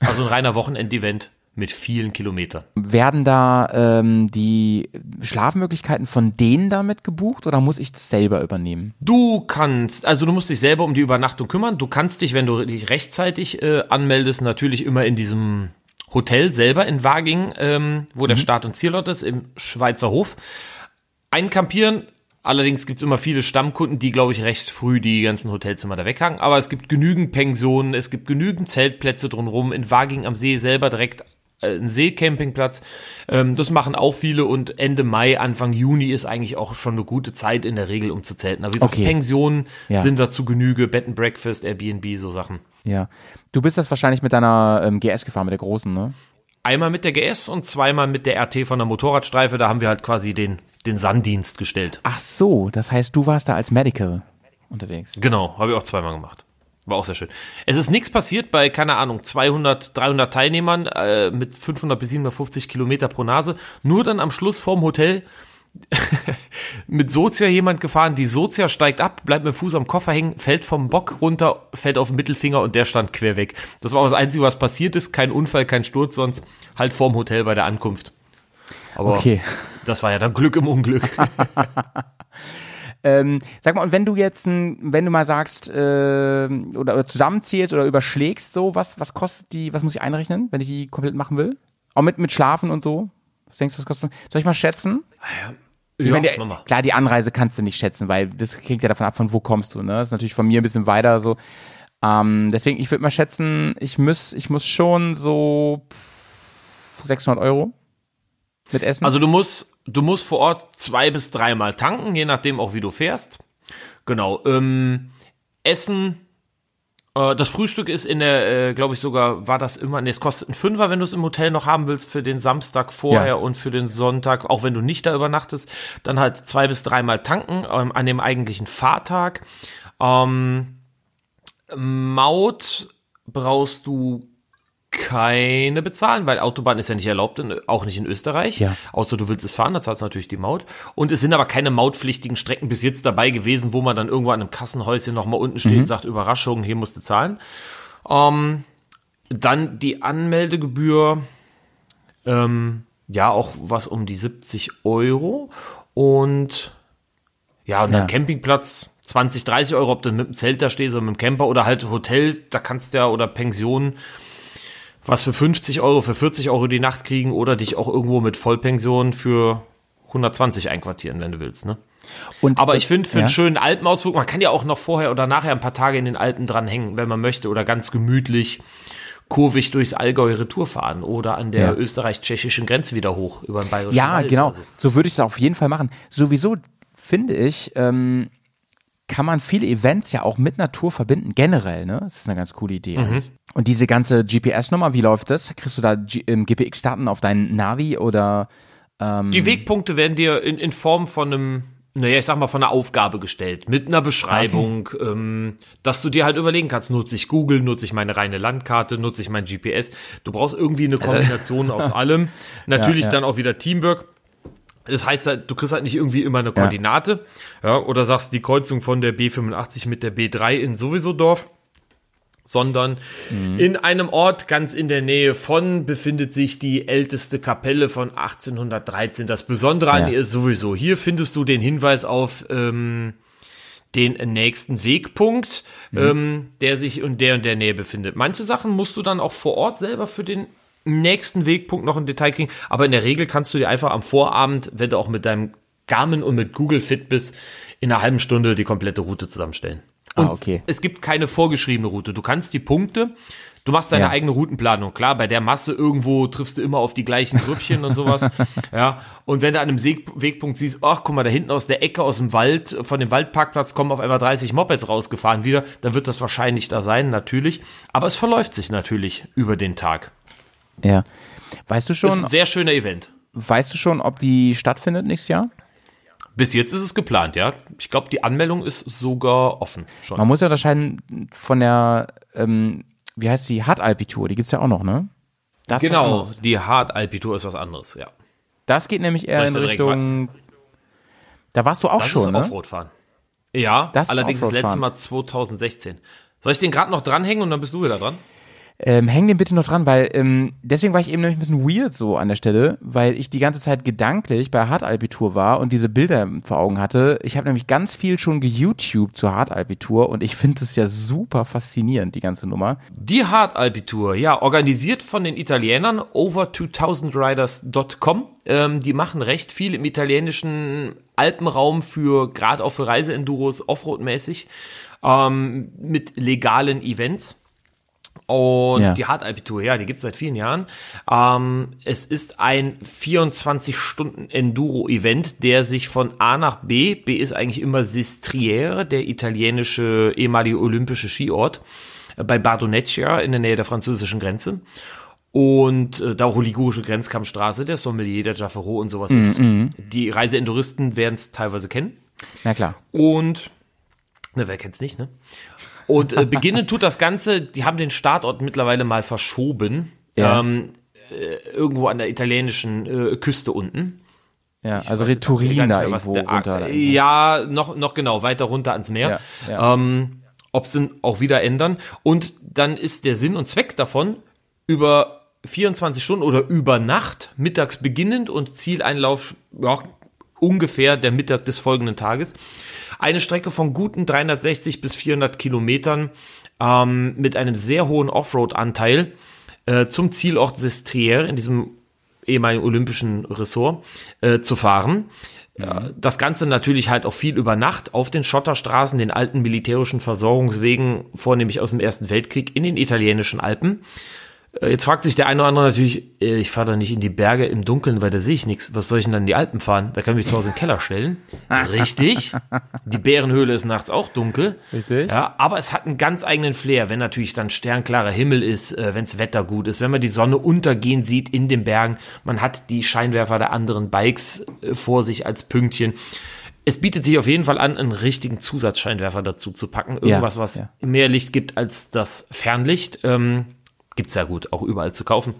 Also ein reiner Wochenendevent mit vielen Kilometern. Werden da ähm, die Schlafmöglichkeiten von denen damit gebucht oder muss ich das selber übernehmen? Du kannst, also du musst dich selber um die Übernachtung kümmern. Du kannst dich, wenn du dich rechtzeitig äh, anmeldest, natürlich immer in diesem Hotel selber in Waging, ähm, wo der Start- und Zielort ist, im Schweizer Hof, einkampieren. Allerdings gibt's immer viele Stammkunden, die, glaube ich, recht früh die ganzen Hotelzimmer da weghangen. Aber es gibt genügend Pensionen, es gibt genügend Zeltplätze drumherum. In Waging am See selber direkt äh, ein Seecampingplatz. Ähm, das machen auch viele und Ende Mai, Anfang Juni ist eigentlich auch schon eine gute Zeit in der Regel, um zu zelten. Aber wie gesagt, Okay. Pensionen Ja. sind dazu Genüge, Bed and Breakfast, Airbnb, so Sachen. Ja. Du bist das wahrscheinlich mit deiner ähm, GS gefahren, mit der großen, ne? Einmal mit der GS und zweimal mit der RT von der Motorradstreife. Da haben wir halt quasi den, den Sanddienst gestellt. Ach so, das heißt, du warst da als Medical unterwegs. Genau, habe ich auch zweimal gemacht. War auch sehr schön. Es ist nichts passiert bei, keine Ahnung, 200, 300 Teilnehmern äh, mit 500 bis 750 Kilometer pro Nase. Nur dann am Schluss vorm Hotel mit Sozia jemand gefahren. Die Sozia steigt ab, bleibt mit dem Fuß am Koffer hängen, fällt vom Bock runter, fällt auf den Mittelfinger und der stand quer weg. Das war auch das Einzige, was passiert ist. Kein Unfall, kein Sturz, sonst halt vorm Hotel bei der Ankunft. Aber Okay. das war ja dann Glück im Unglück. Ähm, sag mal, und wenn du jetzt, ein, wenn du mal sagst, äh, oder, oder zusammenzählst oder überschlägst, so, was, was kostet die, was muss ich einrechnen, wenn ich die komplett machen will? Auch mit, mit Schlafen und so? Was denkst du, was kostet? Soll ich mal schätzen? Ich ja, meine, die- klar, die Anreise kannst du nicht schätzen, weil das hängt ja davon ab, von wo kommst du, ne? Das ist natürlich von mir ein bisschen weiter so. Ähm, deswegen, ich würde mal schätzen, ich muss, ich muss schon so pff, 600 Euro mit Essen. Also du musst, du musst vor Ort zwei bis dreimal tanken, je nachdem auch wie du fährst. Genau. Ähm, Essen. Äh, das Frühstück ist in der, äh, glaube ich sogar, war das immer, nee, es kostet einen Fünfer, wenn du es im Hotel noch haben willst für den Samstag vorher Ja. und für den Sonntag, auch wenn du nicht da übernachtest. Dann halt zwei bis dreimal tanken ähm, an dem eigentlichen Fahrtag. Ähm, Maut brauchst du keine bezahlen, weil Autobahn ist ja nicht erlaubt, auch nicht in Österreich. Ja. Außer du willst es fahren, da zahlst du natürlich die Maut. Und es sind aber keine mautpflichtigen Strecken bis jetzt dabei gewesen, wo man dann irgendwo an einem Kassenhäuschen nochmal unten steht und sagt, Überraschung, hier musst du zahlen. Ähm, dann die Anmeldegebühr, ähm, ja, auch was um die 70 Euro. Und ja, und Ja. dann Campingplatz 20, 30 Euro, ob du mit dem Zelt da stehst oder mit dem Camper oder halt Hotel, da kannst du ja, oder Pension, was für 50 Euro, für 40 Euro die Nacht kriegen oder dich auch irgendwo mit Vollpension für 120 einquartieren, wenn du willst, ne? Und, Aber ich finde, für ja. einen schönen Alpenausflug, man kann ja auch noch vorher oder nachher ein paar Tage in den Alpen dranhängen, wenn man möchte, oder ganz gemütlich kurvig durchs Allgäu Retour fahren oder an der Ja. österreich-tschechischen Grenze wieder hoch über den bayerischen Ja, Wald. genau. Also. So würde ich es auf jeden Fall machen. Sowieso finde ich, ähm, kann man viele Events ja auch mit Natur verbinden, generell, ne? Das ist eine ganz coole Idee. eigentlich. Und diese ganze GPS-Nummer, wie läuft das? Kriegst du da G ähm, GPX-Daten auf deinen Navi oder Die Wegpunkte werden dir in, in Form von einem, naja, ich sag mal, von einer Aufgabe gestellt, mit einer Beschreibung, ähm, dass du dir halt überlegen kannst, nutze ich Google, nutze ich meine reine Landkarte, nutze ich mein GPS. Du brauchst irgendwie eine Kombination aus allem. Natürlich ja. dann auch wieder Teamwork. Das heißt halt, du kriegst halt nicht irgendwie immer eine Koordinate, ja, oder sagst die Kreuzung von der B85 mit der B3 in sowieso Dorf sondern in einem Ort ganz in der Nähe von befindet sich die älteste Kapelle von 1813. Das Besondere an Ja. ihr ist sowieso, hier findest du den Hinweis auf ähm, den nächsten Wegpunkt, ähm, der sich in der und der Nähe befindet. Manche Sachen musst du dann auch vor Ort selber für den nächsten Wegpunkt noch im Detail kriegen, aber in der Regel kannst du dir einfach am Vorabend, wenn du auch mit deinem Garmin und mit Google fit bist, in einer halben Stunde die komplette Route zusammenstellen. Und Ah, okay. es gibt keine vorgeschriebene Route. Du kannst die Punkte, du machst deine Ja. eigene Routenplanung. Klar, bei der Masse irgendwo triffst du immer auf die gleichen Grüppchen und sowas. Ja. Und wenn du an einem Seg Wegpunkt siehst, ach, guck mal, da hinten aus der Ecke, aus dem Wald, von dem Waldparkplatz kommen auf einmal 30 Mopeds rausgefahren wieder, dann wird das wahrscheinlich da sein, natürlich. Aber es verläuft sich natürlich über den Tag. Ja. Weißt du Ist schon, ein sehr schöner Event. weißt du schon, ob die stattfindet nächstes Jahr? Bis jetzt ist es geplant, ja. Ich glaube, die Anmeldung ist sogar offen schon. Man muss ja unterscheiden von der, ähm, wie heißt die, Hard-Alpi-Tour, die gibt's ja auch noch, ne? Das ist Genau, die Hard Alpitour ist was anderes, ja. Das geht nämlich eher in Richtung, da warst du auch Das schon, ist ne? Offroad-Fahren. Ja, Das ist allerdings das letzte. Mal 2016. Soll ich den gerade noch dranhängen und dann bist du wieder dran? Ähm, häng den bitte noch dran, weil ähm, deswegen war ich eben nämlich ein bisschen weird so an der Stelle, weil ich die ganze Zeit gedanklich bei Hard-Alpi-Tour war und diese Bilder vor Augen hatte. Ich habe nämlich ganz viel schon ge-YouTube zur Hard-Alpi-Tour und ich finde es ja super faszinierend, die ganze Nummer. Die Hard Alpitour, ja, organisiert von den Italienern over2000riders.com. Ähm, die machen recht viel im italienischen Alpenraum für, gerade auch für Reiseenduros, Offroad-mäßig, ähm, mit legalen Events. Und Ja. die Hard Alpitour, ja, die gibt's seit vielen Jahren. Ähm, es ist ein 24-Stunden-Enduro-Event, der sich von A nach B, B ist eigentlich immer Sistriere, der italienische ehemalige olympische Skiort, äh, bei Bardonecchia in der Nähe der französischen Grenze. Und äh, da auch ligurische Grenzkampfstraße, der Sommelier, der Jaffero und sowas ist. Die Reiseenduristen werden es teilweise kennen. Na klar. Und, ne, wer kennt's nicht, ne? Und äh, beginnen tut das Ganze, die haben den Startort mittlerweile mal verschoben. Ja. Ähm, äh, irgendwo an der italienischen äh, Küste unten. Ja, also da mehr, was irgendwo der- runter. irgendwo. Ja, noch, noch genau, weiter runter ans Meer. Ja, ja. Ähm, Ob es denn auch wieder ändern. Und dann ist der Sinn und Zweck davon, über 24 Stunden oder über Nacht, mittags beginnend und Zieleinlauf ja, ungefähr der Mittag des folgenden Tages, eine Strecke von guten 360 bis 400 Kilometern ähm, mit einem sehr hohen Offroad-Anteil äh, zum Zielort Sestriere in diesem ehemaligen olympischen Ressort äh, zu fahren. Ja, das Ganze natürlich halt auch viel über Nacht auf den Schotterstraßen, den alten militärischen Versorgungswegen, vornehmlich aus dem Ersten Weltkrieg in den italienischen Alpen. Äh, Jetzt fragt sich der eine oder andere natürlich, äh, ich fahre doch nicht in die Berge im Dunkeln, weil da sehe ich nichts. Was soll ich denn dann in die Alpen fahren? Da kann ich mich zu Hause in den Keller stellen. Richtig. Die Bärenhöhle ist nachts auch dunkel. Richtig. Ja, aber es hat einen ganz eigenen Flair, wenn natürlich dann sternklarer Himmel ist, äh, wenn das Wetter gut ist, wenn man die Sonne untergehen sieht in den Bergen. Man hat die Scheinwerfer der anderen Bikes vor sich als Pünktchen. Es bietet sich auf jeden Fall an, einen richtigen Zusatzscheinwerfer dazu zu packen. Irgendwas, was ja. mehr Licht gibt als das Fernlicht. Ähm, gibt's ja gut, auch überall zu kaufen.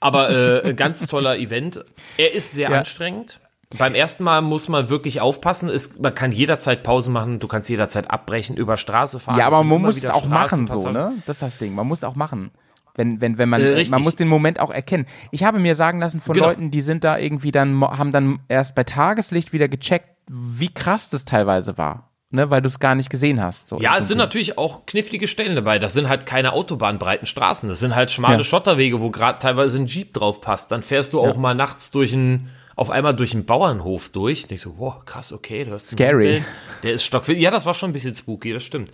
Aber äh, ein ganz toller Event. Er ist sehr Ja. anstrengend. Beim ersten Mal muss man wirklich aufpassen. Es, man kann jederzeit Pause machen, du kannst jederzeit abbrechen, über Straße fahren. Ja, Es aber man muss es auch machen so, ne? Das ist das Ding. Man muss auch machen. Wenn, wenn, wenn man, Äh, man muss den Moment auch erkennen. Ich habe mir sagen lassen von Genau. Leuten, die sind da irgendwie dann, haben dann erst bei Tageslicht wieder gecheckt, wie krass das teilweise war. Ne, weil du es gar nicht gesehen hast. So Ja, es sind natürlich auch knifflige Stellen dabei. Das sind halt keine autobahnbreiten Straßen. Das sind halt schmale Ja. Schotterwege, wo gerade teilweise ein Jeep drauf passt. Dann fährst du auch mal nachts durch ein, auf einmal durch einen Bauernhof durch. Und denkst so, wow, krass, okay, du hast Scary. Jeep, Der ist stockwild. Ja, das war schon ein bisschen spooky, das stimmt.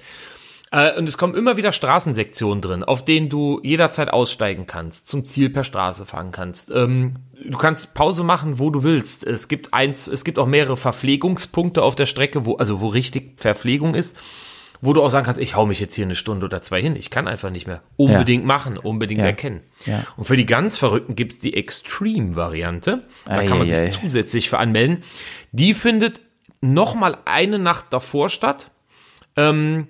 Äh, und es kommen immer wieder Straßensektionen drin, auf denen du jederzeit aussteigen kannst, zum Ziel per Straße fahren kannst. Ähm, du kannst Pause machen, wo du willst. Es gibt eins, es gibt auch mehrere Verpflegungspunkte auf der Strecke, wo, also wo richtig Verpflegung ist, wo du auch sagen kannst, ich hau mich jetzt hier eine Stunde oder zwei hin. Ich kann einfach nicht mehr. Unbedingt machen, unbedingt Ja. erkennen. Ja. Und für die ganz Verrückten gibt's die Extreme-Variante. Da Ei, kann man sich ei. zusätzlich für anmelden. Die findet noch mal eine Nacht davor statt. Ähm,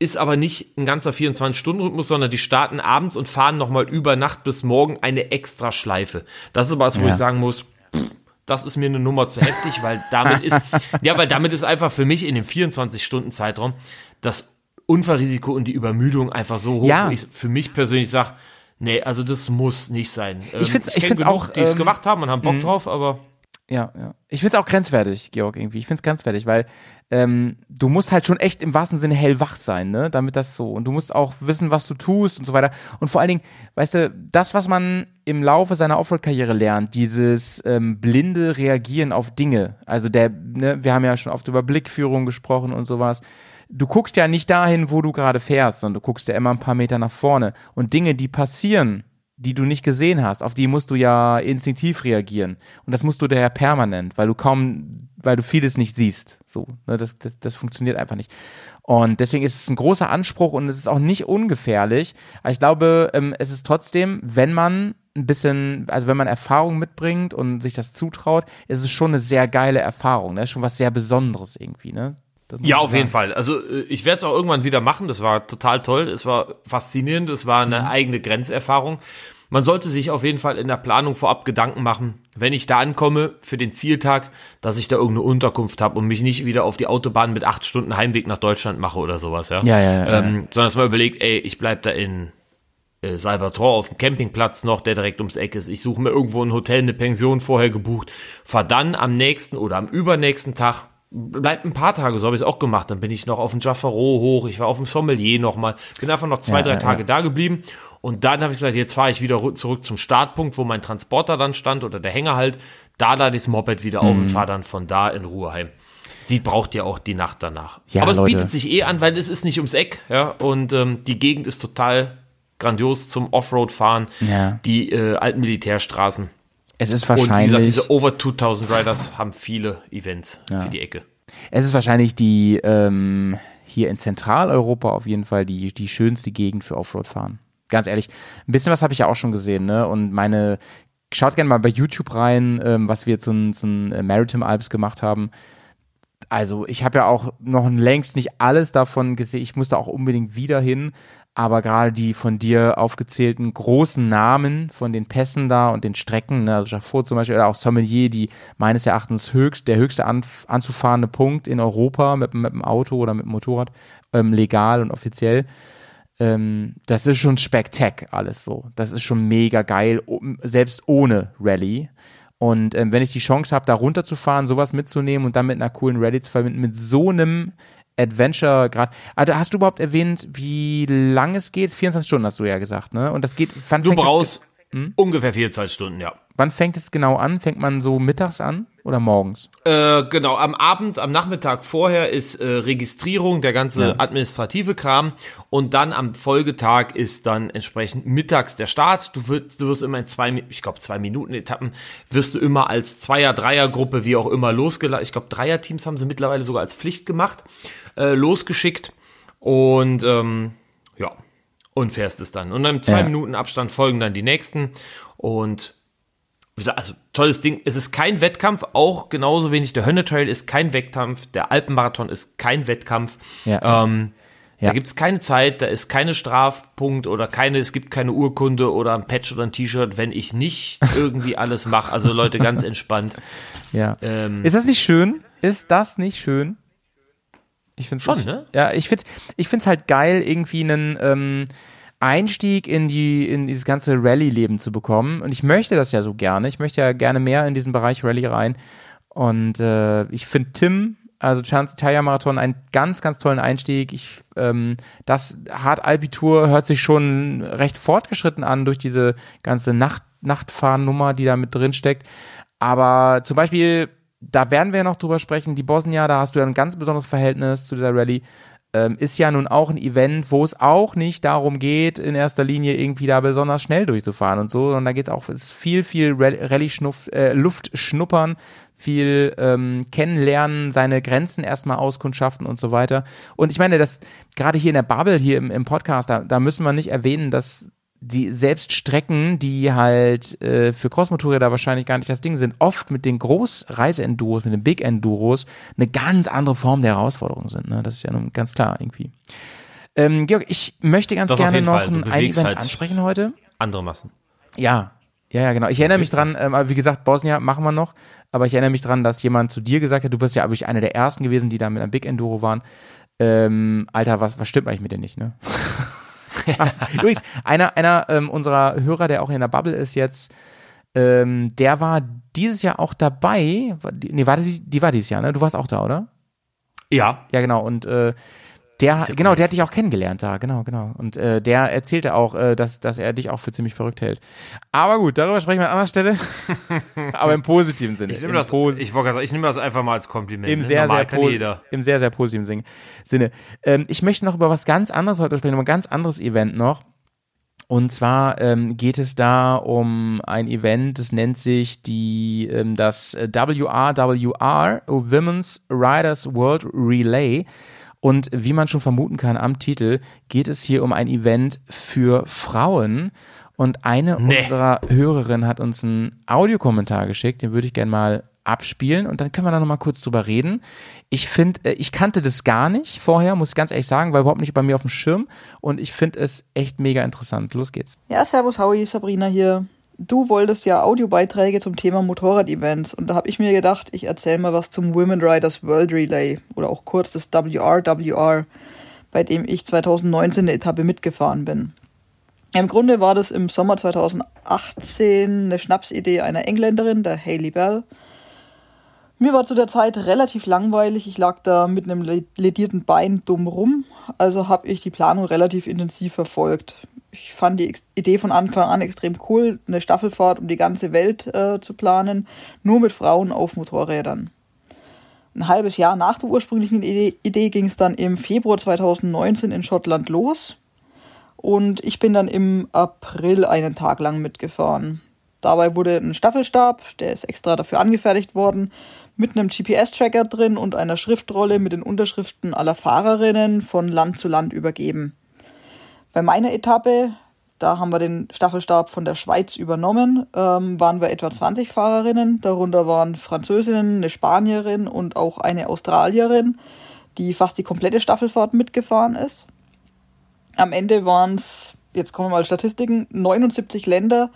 ist aber nicht ein ganzer 24-Stunden-Rhythmus, sondern die starten abends und fahren nochmal über Nacht bis morgen eine extra Schleife. Das ist aber was, wo Ja. ich sagen muss, pff, das ist mir eine Nummer zu heftig, weil damit ist, ja, weil damit ist einfach für mich in dem 24-Stunden-Zeitraum das Unfallrisiko und die Übermüdung einfach so hoch, Ja. ich für mich persönlich sage, nee, also das muss nicht sein. Ähm, Ich find's- ich kenn find's genug, auch, die es ähm, gemacht haben und haben Bock drauf, aber Ja, ja. Ich find's auch grenzwertig, Georg, irgendwie. Ich find's grenzwertig, weil ähm, du musst halt schon echt im wahrsten Sinne hellwach sein, ne? Damit das so. Und du musst auch wissen, was du tust und so weiter. Und vor allen Dingen, weißt du, das, was man im Laufe seiner Offroad-Karriere lernt, dieses ähm, blinde Reagieren auf Dinge. Also der, ne, wir haben ja schon oft über Blickführung gesprochen und sowas. Du guckst ja nicht dahin, wo du gerade fährst, sondern du guckst ja immer ein paar Meter nach vorne. Und Dinge, die passieren, die du nicht gesehen hast, auf die musst du ja instinktiv reagieren. Und das musst du daher permanent, weil du kaum, weil du vieles nicht siehst. So, ne, das, das, das funktioniert einfach nicht. Und deswegen ist es ein großer Anspruch und es ist auch nicht ungefährlich. Aber ich glaube, ähm, es ist trotzdem, wenn man ein bisschen, also wenn man Erfahrung mitbringt und sich das zutraut, ist es schon eine sehr geile Erfahrung. Das ist schon was sehr Besonderes irgendwie, ne? Ja, auf jeden. Fall. Also äh, ich werde es auch irgendwann wieder machen. Das war total toll. Es war faszinierend. Es war eine eigene Grenzerfahrung. Man sollte sich auf jeden Fall in der Planung vorab Gedanken machen, wenn ich da ankomme für den Zieltag, dass ich da irgendeine Unterkunft habe und mich nicht wieder auf die Autobahn mit acht Stunden Heimweg nach Deutschland mache oder sowas, ja. Ja, ja, ja, ähm, Sondern dass man überlegt, ey, ich bleib da in äh, Salvatore auf dem Campingplatz noch, der direkt ums Eck ist. Ich suche mir irgendwo ein Hotel, eine Pension vorher gebucht, fahr dann am nächsten oder am übernächsten Tag, bleibt ein paar Tage, so habe ich es auch gemacht. Dann bin ich noch auf dem Jaffaro hoch, ich war auf dem Sommelier nochmal, bin einfach noch zwei, Ja, drei ja, Tage ja. da geblieben. Und dann habe ich gesagt, jetzt fahre ich wieder zurück zum Startpunkt, wo mein Transporter dann stand oder der Hänger halt. Da lade ich das Moped wieder auf Mhm. und fahre dann von da in Ruhe heim. Die braucht ja auch die Nacht danach. Ja, Aber es Leute. bietet sich eh an, weil es ist nicht ums Eck, ja, und ähm, die Gegend ist total grandios zum Offroad-Fahren. Ja. Die äh, alten Militärstraßen. Es ist Und wie wahrscheinlich. gesagt, diese Over 2000 Riders haben viele Events für die Ecke. Es ist wahrscheinlich die ähm, hier in Zentraleuropa auf jeden Fall die, die schönste Gegend für Offroad-Fahren. Ganz ehrlich, ein bisschen was habe ich ja auch schon gesehen, ne? Und meine, schaut gerne mal bei YouTube rein, ähm, was wir zu, zu äh, Maritime Alps gemacht haben. Also ich habe ja auch noch längst nicht alles davon gesehen. Ich musste auch unbedingt wieder hin. Aber gerade die von dir aufgezählten großen Namen von den Pässen da und den Strecken, ne, also Jaffo zum Beispiel oder auch Sommelier, die meines Erachtens höchst, der höchste an, anzufahrende Punkt in Europa mit, mit dem Auto oder mit dem Motorrad, ähm, legal und offiziell. Ähm, das ist schon Spektak alles so. Das ist schon mega geil, selbst ohne Rallye. Und ähm, wenn ich die Chance habe, da runterzufahren, sowas mitzunehmen und dann mit einer coolen Rallye zu verbinden, mit so einem Adventure gerade. Also hast du überhaupt erwähnt, wie lang es geht? 24 Stunden hast du ja gesagt, ne? Und das geht. Wann Du fängt brauchst Hm? ungefähr vier Zeitstunden, ja. Wann fängt es genau an? Fängt man so mittags an oder morgens? Äh, genau, am Abend, am Nachmittag vorher ist äh, Registrierung, der ganze Ja. administrative Kram und dann am Folgetag ist dann entsprechend mittags der Start. Du wirst, du wirst immer in zwei, ich glaube zwei Minuten Etappen, wirst du immer als Zweier, Dreiergruppe, wie auch immer losgelassen. Ich glaube Dreierteams haben sie mittlerweile sogar als Pflicht gemacht, äh, losgeschickt und ähm, und fährst es dann. Und dann im zwei Ja. Minuten Abstand folgen dann die nächsten und also tolles Ding. Es ist kein Wettkampf, auch genauso wenig der Hönne Trail ist kein Wettkampf, der Alpenmarathon ist kein Wettkampf. Ja. Ähm, Ja. Da gibt's keine Zeit, da ist keine Strafpunkt oder keine, es gibt keine Urkunde oder ein Patch oder ein T-Shirt, wenn ich nicht irgendwie alles mache. Also Leute, ganz entspannt. Ja. Ähm, Ist das nicht schön? Ist das nicht schön? Ich finde Schon, ne? Ja, ich finde ich find's halt geil, irgendwie einen ähm, Einstieg in die in dieses ganze Rallye-Leben zu bekommen. Und ich möchte das ja so gerne. Ich möchte ja gerne mehr in diesen Bereich Rallye rein. Und äh, ich finde Tim, also Chance Tire Marathon, einen ganz, ganz tollen Einstieg. Ich, ähm, das Hard Alpitour hört sich schon recht fortgeschritten an durch diese ganze Nacht, Nachtfahrnummer, die da mit drin steckt. Aber zum Beispiel, da werden wir noch drüber sprechen, die Bosnier, da hast du ja ein ganz besonderes Verhältnis zu dieser Rallye. ähm, ist ja nun auch ein Event, wo es auch nicht darum geht, in erster Linie irgendwie da besonders schnell durchzufahren und so, sondern da geht auch ist viel, viel Rallye-Schnuff, äh, schnuppern, viel ähm, kennenlernen, seine Grenzen erstmal auskundschaften und so weiter. Und ich meine, das gerade hier in der Bubble, hier im, im Podcast, da, da müssen wir nicht erwähnen, dass die selbst Strecken, die halt äh, für Crossmotorräder wahrscheinlich gar nicht das Ding sind, oft mit den Großreise-Enduros, mit den Big Enduros eine ganz andere Form der Herausforderung sind. Ne? Das ist ja nun ganz klar irgendwie. Ähm, Georg, ich möchte ganz Das gerne noch ein, Event halt- ansprechen heute. Andere Massen. Ja, ja, ja, genau. Ich erinnere mich dran, ähm, wie gesagt, Bosnia machen wir noch, aber ich erinnere mich dran, dass jemand zu dir gesagt hat, du bist ja wirklich einer der ersten gewesen, die da mit einem Big Enduro waren. Ähm, Alter, was, was stimmt eigentlich mit dir nicht, ne? Ah, Übrigens, einer, einer ähm, unserer Hörer, der auch in der Bubble ist jetzt, ähm, der war dieses Jahr auch dabei. Nee, war die, die war dieses Jahr, ne? Du warst auch da, oder? Ja. Ja, genau. Und äh, der, ja genau, der hat dich auch kennengelernt da, genau, genau. Und äh, der erzählte auch, äh, dass, dass er dich auch für ziemlich verrückt hält. Aber gut, darüber sprechen wir an anderer Stelle. Aber im positiven Sinne. Ich nehme das, po- ich sagen, ich nehme das einfach mal als Kompliment. im ne? sehr, Normal sehr, im sehr, sehr positiven Sinne. Ähm, ich möchte noch über was ganz anderes heute sprechen, über ein ganz anderes Event noch. Und zwar ähm, geht es da um ein Event, das nennt sich die, ähm, das WRWR, Women's Riders World Relay. Und wie man schon vermuten kann am Titel, geht es hier um ein Event für Frauen. Und eine Nee. unserer Hörerinnen hat uns einen Audiokommentar geschickt, den würde ich gerne mal abspielen und dann können wir da nochmal kurz drüber reden. Ich finde, äh, ich kannte das gar nicht vorher, muss ich ganz ehrlich sagen, war überhaupt nicht bei mir auf dem Schirm und ich finde es echt mega interessant. Los geht's. Ja, servus Howie, Sabrina hier. Du wolltest ja Audiobeiträge zum Thema Motorrad-Events und da habe ich mir gedacht, ich erzähle mal was zum Women Riders World Relay oder auch kurz das WRWR, bei dem ich 2019 eine Etappe mitgefahren bin. Im Grunde war das im Sommer 2018 eine Schnapsidee einer Engländerin, der Hayley Bell. Mir war zu der Zeit relativ langweilig. Ich lag da mit einem le- ledierten Bein dumm rum. Also habe ich die Planung relativ intensiv verfolgt. Ich fand die Idee von Anfang an extrem cool, eine Staffelfahrt um die ganze Welt äh, zu planen, nur mit Frauen auf Motorrädern. Ein halbes Jahr nach der ursprünglichen Idee, Idee ging es dann im Februar 2019 in Schottland los. Und ich bin dann im April einen Tag lang mitgefahren. Dabei wurde ein Staffelstab, der ist extra dafür angefertigt worden, mit einem GPS-Tracker drin und einer Schriftrolle mit den Unterschriften aller Fahrerinnen von Land zu Land übergeben. Bei meiner Etappe, da haben wir den Staffelstab von der Schweiz übernommen, ähm, waren wir etwa 20 Fahrerinnen. Darunter waren Französinnen, eine Spanierin und auch eine Australierin, die fast die komplette Staffelfahrt mitgefahren ist. Am Ende waren es, jetzt kommen mal Statistiken, 79 Länder,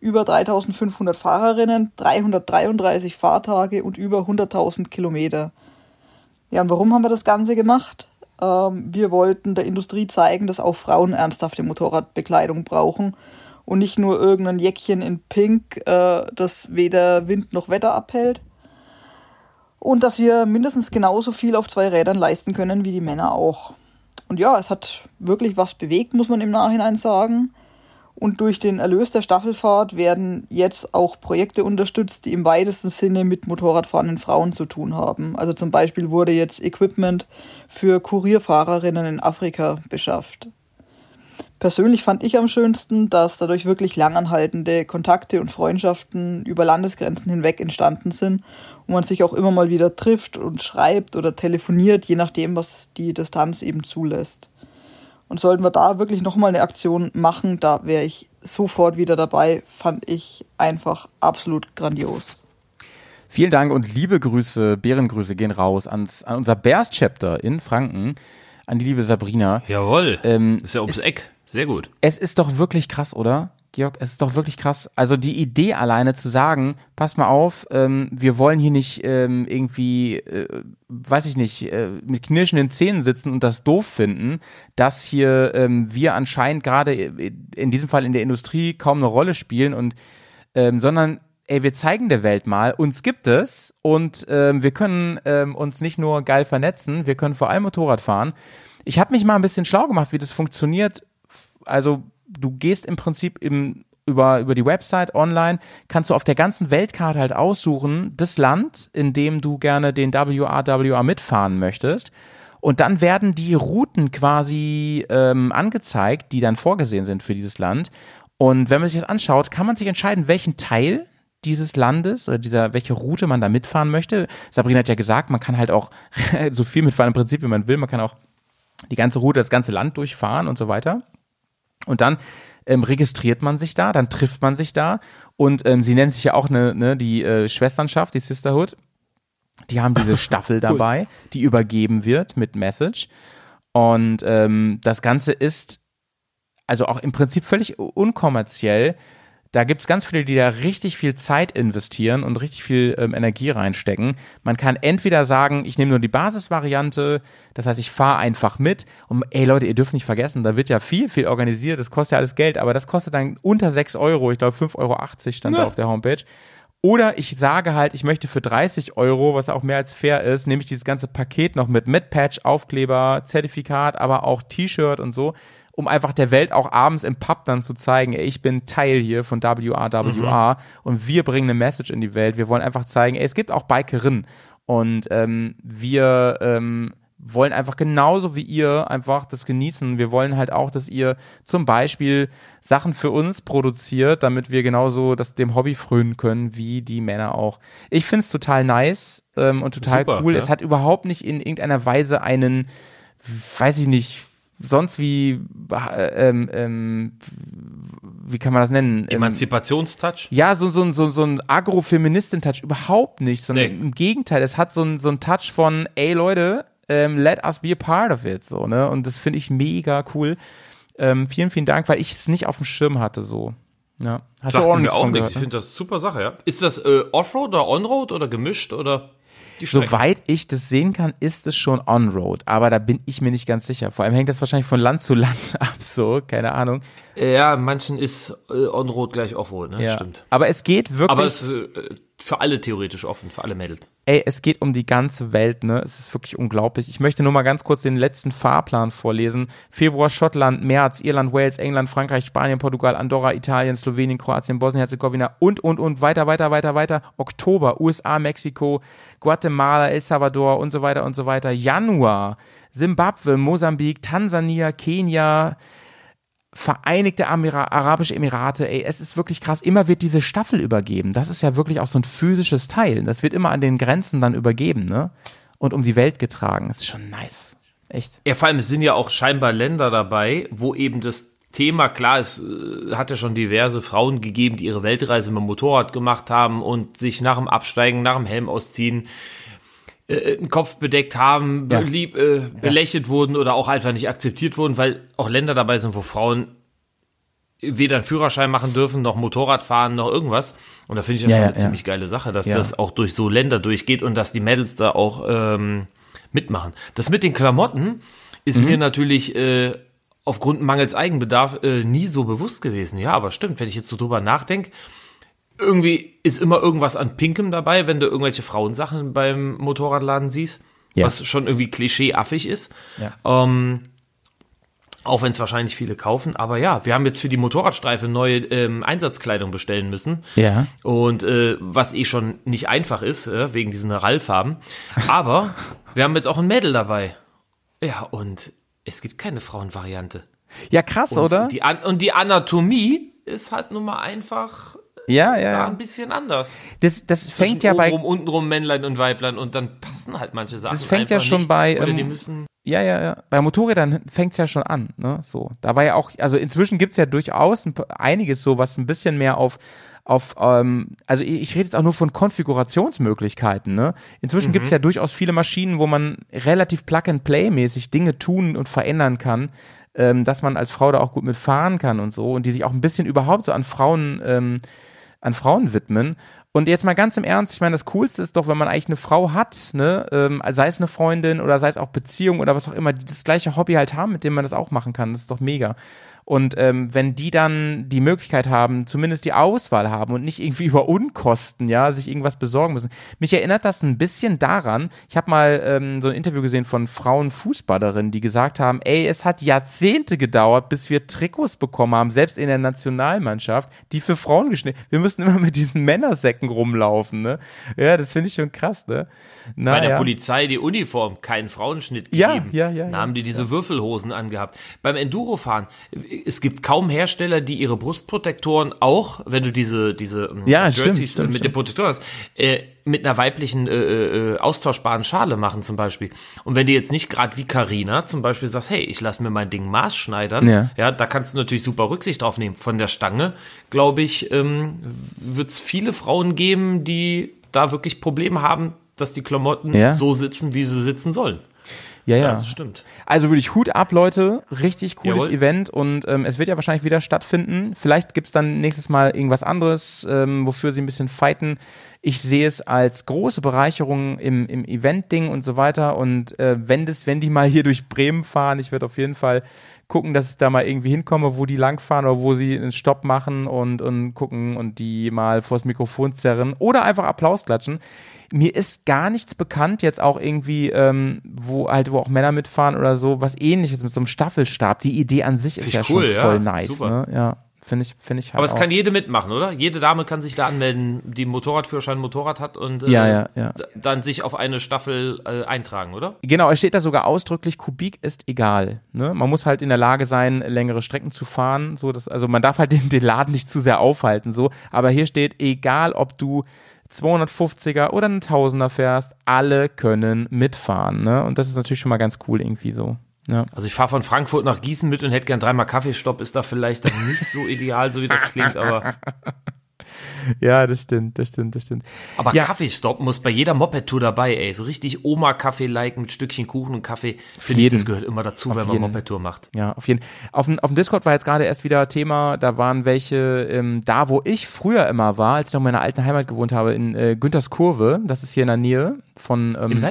über 3500 Fahrerinnen, 333 Fahrtage und über 100.000 Kilometer. Ja, und warum haben wir das Ganze gemacht? Ähm, wir wollten der Industrie zeigen, dass auch Frauen ernsthafte Motorradbekleidung brauchen und nicht nur irgendein Jäckchen in Pink, äh, das weder Wind noch Wetter abhält. Und dass wir mindestens genauso viel auf zwei Rädern leisten können wie die Männer auch. Und ja, es hat wirklich was bewegt, muss man im Nachhinein sagen. Und durch den Erlös der Staffelfahrt werden jetzt auch Projekte unterstützt, die im weitesten Sinne mit Motorradfahrenden Frauen zu tun haben. Also zum Beispiel wurde jetzt Equipment für Kurierfahrerinnen in Afrika beschafft. Persönlich fand ich am schönsten, dass dadurch wirklich langanhaltende Kontakte und Freundschaften über Landesgrenzen hinweg entstanden sind und man sich auch immer mal wieder trifft und schreibt oder telefoniert, je nachdem, was die Distanz eben zulässt. Und sollten wir da wirklich nochmal eine Aktion machen, da wäre ich sofort wieder dabei. Fand ich einfach absolut grandios. Vielen Dank und liebe Grüße, Bärengrüße gehen raus ans, an unser Bears-Chapter in Franken, an die liebe Sabrina. Jawohl. Ähm, ist ja ums es- Eck. Sehr gut. Es ist doch wirklich krass, oder? Georg, es ist doch wirklich krass. Also die Idee alleine zu sagen, pass mal auf, ähm, wir wollen hier nicht ähm, irgendwie, äh, weiß ich nicht, äh, mit knirschenden Zähnen sitzen und das doof finden, dass hier ähm, wir anscheinend gerade in diesem Fall in der Industrie kaum eine Rolle spielen und ähm, sondern ey, wir zeigen der Welt mal, uns gibt es und ähm, wir können ähm, uns nicht nur geil vernetzen, wir können vor allem Motorrad fahren. Ich habe mich mal ein bisschen schlau gemacht, wie das funktioniert. Also du gehst im Prinzip im, über, über die Website online, kannst du auf der ganzen Weltkarte halt aussuchen, das Land, in dem du gerne den WRWR mitfahren möchtest. Und dann werden die Routen quasi ähm, angezeigt, die dann vorgesehen sind für dieses Land. Und wenn man sich das anschaut, kann man sich entscheiden, welchen Teil dieses Landes oder dieser, welche Route man da mitfahren möchte. Sabrina hat ja gesagt, man kann halt auch so viel mitfahren im Prinzip, wie man will. Man kann auch die ganze Route, das ganze Land durchfahren und so weiter. Und dann ähm, registriert man sich da, dann trifft man sich da und ähm, sie nennt sich ja auch eine, ne, die äh, Schwesternschaft, die Sisterhood. Die haben diese Staffel dabei, die übergeben wird mit Message. Und ähm, das Ganze ist also auch im Prinzip völlig unkommerziell. Da gibt's ganz viele, die da richtig viel Zeit investieren und richtig viel ähm, Energie reinstecken. Man kann entweder sagen, ich nehme nur die Basisvariante, das heißt, ich fahre einfach mit. Und ey Leute, ihr dürft nicht vergessen, da wird ja viel, viel organisiert, das kostet ja alles Geld, aber das kostet dann unter 6 Euro, ich glaube 5,80 Euro stand da auf der Homepage. Oder ich sage halt, ich möchte für 30 Euro, was auch mehr als fair ist, nehme ich dieses ganze Paket noch mit, mit Patch, Aufkleber, Zertifikat, aber auch T-Shirt und so um einfach der Welt auch abends im Pub dann zu zeigen, ey, ich bin Teil hier von WRWR mhm. und wir bringen eine Message in die Welt. Wir wollen einfach zeigen, ey, es gibt auch Bikerinnen und ähm, wir ähm, wollen einfach genauso wie ihr einfach das genießen. Wir wollen halt auch, dass ihr zum Beispiel Sachen für uns produziert, damit wir genauso das dem Hobby frönen können, wie die Männer auch. Ich find's total nice ähm, und total Super, cool. ja. Es hat überhaupt nicht in irgendeiner Weise einen, weiß ich nicht, sonst wie, äh, ähm, ähm, wie kann man das nennen? Ähm, Emanzipationstouch? ja, so, so, so, so ein Agrofeministin-Touch überhaupt nicht, sondern Nee. im Gegenteil, es hat so ein, so ein Touch von, ey Leute, ähm, let us be a part of it, so, ne? Und das finde ich mega cool. Ähm, vielen, vielen Dank, weil ich es nicht auf dem Schirm hatte, so. Ja. Hast Sagten du auch wir nichts auch nicht. gehört, Ich ne? finde das super Sache, ja. Ist das äh, Offroad oder Onroad oder gemischt oder? Soweit ich das sehen kann, ist es schon on-road, aber da bin ich mir nicht ganz sicher. Vor allem hängt das wahrscheinlich von Land zu Land ab, so, keine Ahnung. Ja, manchen ist äh, Onroad gleich Offroad, ne? Ja. Stimmt. Aber es geht wirklich. Aber es äh, für alle theoretisch offen, für alle Mädels. Ey, es geht um die ganze Welt, ne? Es ist wirklich unglaublich. Ich möchte nur mal ganz kurz den letzten Fahrplan vorlesen. Februar Schottland, März Irland, Wales, England, Frankreich, Spanien, Portugal, Andorra, Italien, Slowenien, Kroatien, Bosnien-Herzegowina und, und, und weiter, weiter, weiter, weiter. Oktober, USA, Mexiko, Guatemala, El Salvador und so weiter und so weiter. Januar, Simbabwe, Mosambik, Tansania, Kenia, Vereinigte Arabische Emirate, ey, es ist wirklich krass. Immer wird diese Staffel übergeben. Das ist ja wirklich auch so ein physisches Teil. Das wird immer an den Grenzen dann übergeben, ne? Und um die Welt getragen. Das ist schon nice. Echt. Ja, vor allem, es sind ja auch scheinbar Länder dabei, wo eben das Thema, klar, es äh, hat ja schon diverse Frauen gegeben, die ihre Weltreise mit dem Motorrad gemacht haben und sich nach dem Absteigen, nach dem Helm ausziehen, äh, den Kopf bedeckt haben, Ja. lieb, äh, belächelt wurden oder auch einfach nicht akzeptiert wurden, weil auch Länder dabei sind, wo Frauen weder einen Führerschein machen dürfen, noch Motorrad fahren, noch irgendwas. Und da finde ich das Ja, schon ja, eine ja. ziemlich geile Sache, dass Ja. das auch durch so Länder durchgeht und dass die Mädels da auch ähm, mitmachen. Das mit den Klamotten ist Mhm. mir natürlich äh, aufgrund mangels Eigenbedarf äh, nie so bewusst gewesen. Ja, aber stimmt, wenn ich jetzt so drüber nachdenke, irgendwie ist immer irgendwas an Pinkem dabei, wenn du irgendwelche Frauensachen beim Motorradladen siehst, Ja. was schon irgendwie klischeeaffig ist. Ja. Ähm, auch wenn es wahrscheinlich viele kaufen. Aber ja, wir haben jetzt für die Motorradstreife neue ähm, Einsatzkleidung bestellen müssen. Ja. Und äh, was eh schon nicht einfach ist, äh, wegen diesen Rallfarben. Aber wir haben jetzt auch ein Mädel dabei. Ja, und es gibt keine Frauenvariante. Ja, krass, Und oder? Die An und die Anatomie ist halt nun mal einfach ja, da ja. ein bisschen anders. Das, das fängt ja bei, untenrum Männlein und Weiblein und dann passen halt manche Sachen Das fängt ja schon nicht. bei, Oder die ähm, müssen ja, ja, ja. Bei Motorrädern fängt's ja schon an, ne? So. Da war ja auch, also inzwischen gibt's ja durchaus ein, einiges so, was ein bisschen mehr auf, auf, ähm, also ich, ich rede jetzt auch nur von Konfigurationsmöglichkeiten, ne? Inzwischen gibt's ja durchaus viele Maschinen, wo man relativ Plug-and-Play-mäßig Dinge tun und verändern kann, ähm, dass man als Frau da auch gut mitfahren kann und so und die sich auch ein bisschen überhaupt so an Frauen, ähm, an Frauen widmen. Und jetzt mal ganz im Ernst, ich meine, das Coolste ist doch, wenn man eigentlich eine Frau hat, ne, ähm, sei es eine Freundin oder sei es auch Beziehung oder was auch immer, die das gleiche Hobby halt haben, mit dem man das auch machen kann. Das ist doch mega. Und ähm, wenn die dann die Möglichkeit haben, zumindest die Auswahl haben und nicht irgendwie über Unkosten, ja, sich irgendwas besorgen müssen. Mich erinnert das ein bisschen daran, ich habe mal ähm, so ein Interview gesehen von Frauenfußballerinnen, die gesagt haben, ey, es hat Jahrzehnte gedauert, bis wir Trikots bekommen haben, selbst in der Nationalmannschaft, die für Frauen geschnitten. Wir müssen immer mit diesen Männersäcken rumlaufen, ne? Ja, das finde ich schon krass, ne? Bei der Naja. Polizei die Uniform, keinen Frauenschnitt Ja, gegeben. ja, ja, Dann ja. haben die diese Würfelhosen angehabt. Beim Endurofahren, es gibt kaum Hersteller, die ihre Brustprotektoren auch, wenn du diese, diese ähm, Ja, Jerseys stimmt, mit stimmt. dem Protektor hast, äh, mit einer weiblichen äh, äh, austauschbaren Schale machen zum Beispiel. Und wenn du jetzt nicht gerade wie Carina zum Beispiel sagst, hey, ich lass mir mein Ding maßschneidern, Ja. ja, da kannst du natürlich super Rücksicht drauf nehmen. Von der Stange, glaube ich, ähm, wird es viele Frauen geben, die da wirklich Probleme haben, dass die Klamotten Ja. so sitzen, wie sie sitzen sollen. Ja, Ja, ja. das stimmt. Also wirklich Hut ab, Leute. Richtig cooles Jawohl. Event und ähm, es wird ja wahrscheinlich wieder stattfinden. Vielleicht gibt's dann nächstes Mal irgendwas anderes, ähm, wofür sie ein bisschen fighten. Ich sehe es als große Bereicherung im, im Event-Ding und so weiter. Und äh, wenn das, wenn die mal hier durch Bremen fahren, ich werde auf jeden Fall gucken, dass ich da mal irgendwie hinkomme, wo die langfahren oder wo sie einen Stopp machen und, und gucken und die mal vors Mikrofon zerren oder einfach Applaus klatschen. Mir ist gar nichts bekannt, jetzt auch irgendwie, ähm, wo halt, wo auch Männer mitfahren oder so, was ähnliches mit so einem Staffelstab. Die Idee an sich ist ja cool, schon ja. voll nice, Super. ne? Ja, finde ich, finde ich halt Aber es auch. kann jede mitmachen, oder? Jede Dame kann sich da anmelden, die einen Motorradführerschein Motorrad hat und äh, Ja, ja, ja. dann sich auf eine Staffel äh, eintragen, oder? Genau, es steht da sogar ausdrücklich, Kubik ist egal. Ne? Man muss halt in der Lage sein, längere Strecken zu fahren. So, dass, also man darf halt den, den Laden nicht zu sehr aufhalten. So. Aber hier steht, egal ob du 250er oder einen Tausender fährst, alle können mitfahren. Ne? Und das ist natürlich schon mal ganz cool irgendwie so. Ja. Also ich fahre von Frankfurt nach Gießen mit und hätte gern dreimal Kaffeestopp, ist da vielleicht dann nicht so ideal, so wie das klingt, aber, ja, das stimmt, das stimmt, das stimmt. aber Ja. Kaffeestopp muss bei jeder Moped-Tour dabei, ey. So richtig Oma-Kaffee-like mit Stückchen Kuchen und Kaffee, finde ich, das gehört immer dazu, wenn man jeden. Moped-Tour macht. Ja, auf jeden Auf dem, auf dem Discord war jetzt gerade erst wieder Thema, da waren welche, ähm, da wo ich früher immer war, als ich noch in meiner alten Heimat gewohnt habe, in äh, Günthers Kurve, das ist hier in der Nähe von, ähm,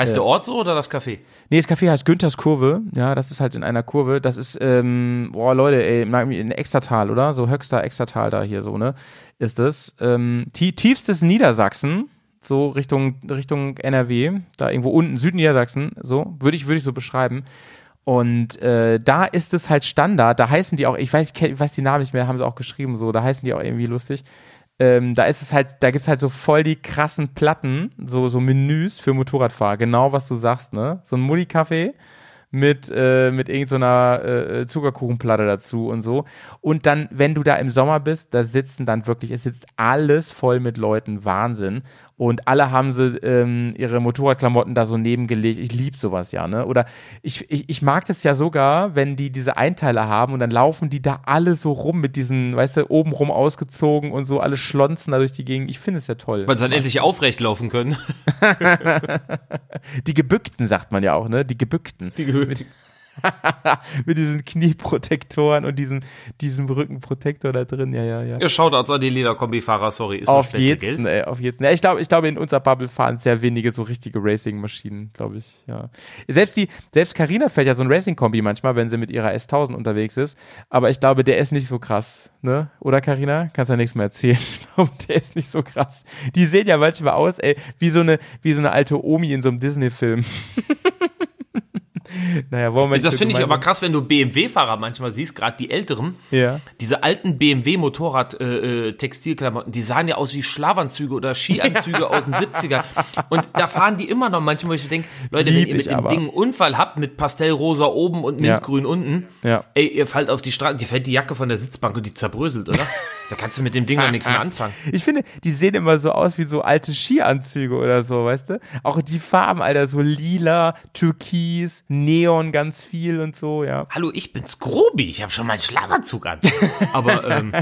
Heißt der Ort so oder das Café? Nee, das Café heißt Günthers Kurve. Ja, das ist halt in einer Kurve. Das ist, ähm, boah, Leute, ey, in Extertal, oder? So höchster Extertal da hier so, ne? Ist das. Ähm, tie- tiefstes Niedersachsen, so Richtung, Richtung NRW, da irgendwo unten, Südniedersachsen, so, würde ich, würde ich so beschreiben. Und äh, da ist es halt Standard, da heißen die auch, ich weiß, ich kenn- ich weiß die Namen nicht mehr, haben sie auch geschrieben, so, da heißen die auch irgendwie lustig. Ähm, da ist es halt, da gibt's halt so voll die krassen Platten, so, so Menüs für Motorradfahrer, genau was du sagst, ne? So ein Mulli-Kaffee mit, äh, mit irgendeiner äh, Zuckerkuchenplatte dazu und so. Und dann, wenn du da im Sommer bist, da sitzen dann wirklich, es sitzt alles voll mit Leuten, Wahnsinn. Und alle haben sie ähm, ihre Motorradklamotten da so nebengelegt. Ich lieb sowas ja, ne? Oder ich, ich, ich mag das ja sogar, wenn die diese Einteiler haben und dann laufen die da alle so rum mit diesen, weißt du, obenrum ausgezogen und so alle schlonzen da durch die Gegend. Ich finde es ja toll. Weil sie dann endlich aufrecht laufen können. Die Gebückten sagt man ja auch, ne? Die Gebückten. Die Gehö- mit diesen Knieprotektoren und diesem, diesem Rückenprotektor da drin. Ja, ja, ja. Ihr schaut als an die Lederkombi-Fahrer, sorry, ist Auf jeden, ey, auf jeden. Ja, ich glaube, ich glaube, in unserer Bubble fahren sehr wenige so richtige Racing-Maschinen, glaube ich. Ja. Selbst die, selbst Carina fährt ja so ein Racing-Kombi manchmal, wenn sie mit ihrer S1000 unterwegs ist. Aber ich glaube, der ist nicht so krass, ne? Oder Carina? Kannst du ja nichts mehr erzählen. Ich glaube, der ist nicht so krass. Die sehen ja manchmal aus, ey, wie so eine, wie so eine alte Omi in so einem Disney-Film. naja, wollen wir nicht Das so finde ich aber krass, wenn du BMW-Fahrer manchmal siehst, gerade die älteren, Ja. diese alten BMW-Motorrad-Textilklamotten, die sahen ja aus wie Schlafanzüge oder Skianzüge aus den 70er. Und da fahren die immer noch manchmal, wo ich denke, Leute, Lieb wenn ihr mit dem aber. Ding einen Unfall habt, mit Pastellrosa oben und Ja. Mintgrün unten, Ja. ey, ihr fallt auf die Straße, die fällt die Jacke von der Sitzbank und die zerbröselt, oder? Da kannst du mit dem Ding doch nichts mehr anfangen. Ich finde, die sehen immer so aus wie so alte Skianzüge oder so, weißt du? Auch die Farben, Alter, so lila, türkis, neon ganz viel und so, ja. Hallo, ich bin's Grobi, ich habe schon meinen Schlafanzug an. Aber, ähm,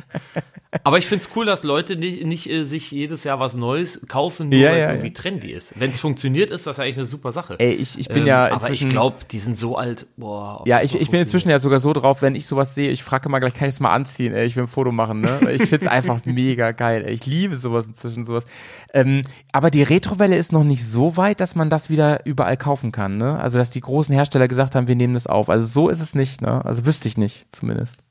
aber ich find's cool, dass Leute nicht, nicht äh, sich jedes Jahr was Neues kaufen, nur Ja, weil es ja, irgendwie ja. trendy ist. Wenn es funktioniert, ist das eigentlich eine super Sache. Ey, ich, ich bin Ähm, ja aber ich glaube, die sind so alt. Boah, Ja, ich, noch ich bin inzwischen ja sogar so drauf, wenn ich sowas sehe, ich frage mal gleich, kann ich es mal anziehen? Ey, ich will ein Foto machen, ne? Ich find's einfach mega geil. Ey. Ich liebe sowas inzwischen, sowas. Ähm, aber die Retrowelle ist noch nicht so weit, dass man das wieder überall kaufen kann, ne? Also, dass die großen Hersteller gesagt haben, wir nehmen das auf. Also, so ist es nicht, ne? Also, wüsste ich nicht, zumindest.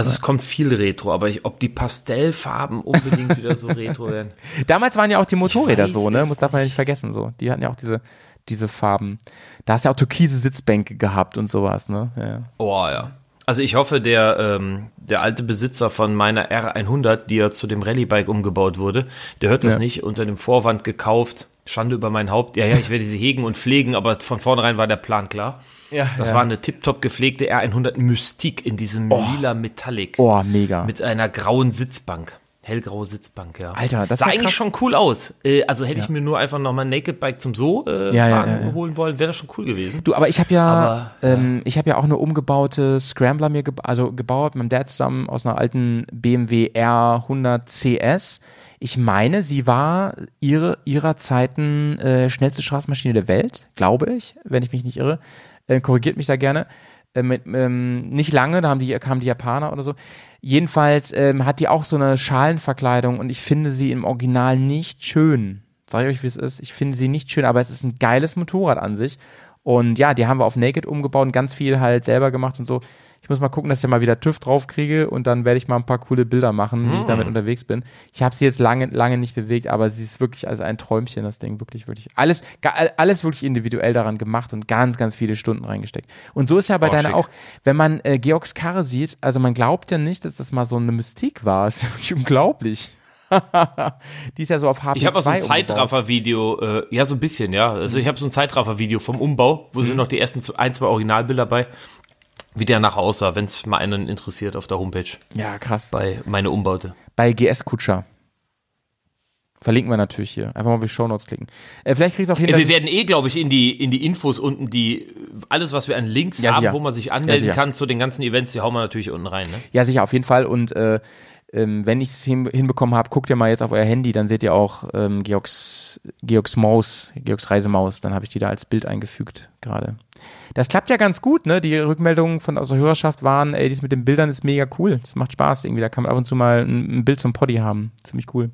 Also es kommt viel Retro, aber ich, ob die Pastellfarben unbedingt wieder so Retro werden. Damals waren ja auch die Motorräder so, ne? Muss darf man ja nicht nicht. vergessen, so. Die hatten ja auch diese, diese Farben. Da hast du ja auch türkise Sitzbänke gehabt und sowas, ne? Ja. Oh ja. Also ich hoffe, der, ähm, der alte Besitzer von meiner R100, die ja zu dem Rallye-Bike umgebaut wurde, der hört das Ja. nicht unter dem Vorwand gekauft. Schande über mein Haupt. Ja, ja, ich werde sie hegen und pflegen, aber von vornherein war der Plan klar. Ja, Das ja. war eine tiptop gepflegte R100 Mystique in diesem lila Metallic. Oh, mega. Mit einer grauen Sitzbank. Hellgraue Sitzbank, ja. Alter, das sah ja eigentlich krass. schon cool aus. Äh, also hätte ich mir nur einfach nochmal ein Naked Bike zum So äh, Ja, ja, ja, ja. holen wollen, wäre das schon cool gewesen. Du, aber ich habe ja, Aber, ähm, ich habe ja auch eine umgebaute Scrambler mir ge also gebaut mit meinem Dad zusammen aus einer alten BMW R100 CS. Ich meine, sie war ihre ihrer Zeiten äh, schnellste Straßenmaschine der Welt, glaube ich, wenn ich mich nicht irre. Äh, korrigiert mich da gerne. Äh, mit, ähm, nicht lange, da haben die, kamen die Japaner oder so. Jedenfalls ähm, hat die auch so eine Schalenverkleidung und ich finde sie im Original nicht schön. Sag ich euch, wie es ist. Ich finde sie nicht schön, aber es ist ein geiles Motorrad an sich. Und ja, die haben wir auf Naked umgebaut und ganz viel halt selber gemacht und so. Ich muss mal gucken, dass ich mal wieder TÜV drauf kriege und dann werde ich mal ein paar coole Bilder machen, wie ich damit unterwegs bin. Ich habe sie jetzt lange, lange nicht bewegt, aber sie ist wirklich also ein Träumchen, das Ding. Wirklich, wirklich. Alles, alles wirklich individuell daran gemacht und ganz, ganz viele Stunden reingesteckt. Und so ist ja bei Oh, deiner schick. auch, wenn man äh, Georgs Karre sieht, also man glaubt ja nicht, dass das mal so eine Mystik war. Das ist wirklich unglaublich. die ist ja so auf HP2 Ich habe auch so ein. Zeitraffer-Video, äh, ja, so ein bisschen, ja. Also ich habe so ein Zeitraffer-Video vom Umbau, wo Mhm. sind noch die ersten ein, zwei Originalbilder bei, wie der nachher aussah, wenn es mal einen interessiert auf der Homepage Ja, krass. bei meine Umbaute. bei GS Kutscher. Verlinken wir natürlich hier. Einfach mal auf die Shownotes klicken. Äh, vielleicht kriegst du auch hin, Ja, dass wir werden eh, glaube ich, in die, in die Infos unten, die alles, was wir an Links Ja, haben, sicher. wo man sich Ja, anmelden sicher. kann zu den ganzen Events, die hauen wir natürlich unten rein. Ne? Ja, sicher, auf jeden Fall. Und äh, ähm, wenn ich es hin, hinbekommen habe, guckt ihr mal jetzt auf euer Handy, dann seht ihr auch ähm, Georgs, Georgs Maus, Georgs Reisemaus. Dann habe ich die da als Bild eingefügt gerade. Das klappt ja ganz gut, ne? Die Rückmeldungen von aus Hörerschaft waren, ey, dies mit den Bildern ist mega cool. Das macht Spaß irgendwie. Da kann man ab und zu mal ein, ein Bild zum Poddy haben. Ziemlich cool.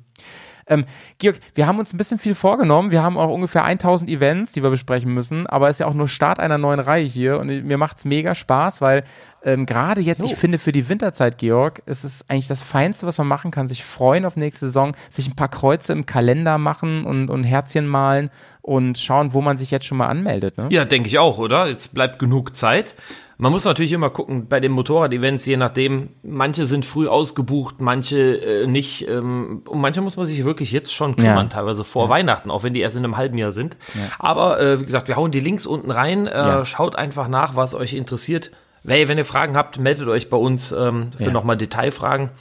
Ähm, Georg, wir haben uns ein bisschen viel vorgenommen. Wir haben auch ungefähr 1000 Events, die wir besprechen müssen. Aber es ist ja auch nur Start einer neuen Reihe hier. Und mir macht's mega Spaß, weil ähm, gerade jetzt, ich finde, für die Winterzeit, Georg, es ist eigentlich das Feinste, was man machen kann. Sich freuen auf nächste Saison, sich ein paar Kreuze im Kalender machen und, und Herzchen malen und schauen, wo man sich jetzt schon mal anmeldet. Ne? Ja, denke ich auch, oder? Jetzt bleibt genug Zeit. Man muss natürlich immer gucken, bei den Motorrad-Events, je nachdem, manche sind früh ausgebucht, manche äh, nicht. Ähm, und manche muss man sich wirklich jetzt schon kümmern, Ja. teilweise vor Weihnachten, auch wenn die erst in einem halben Jahr sind. Aber äh, wie gesagt, wir hauen die Links unten rein. Äh, Ja. Schaut einfach nach, was euch interessiert. Hey, wenn ihr Fragen habt, meldet euch bei uns ähm, für Ja. nochmal Detailfragen.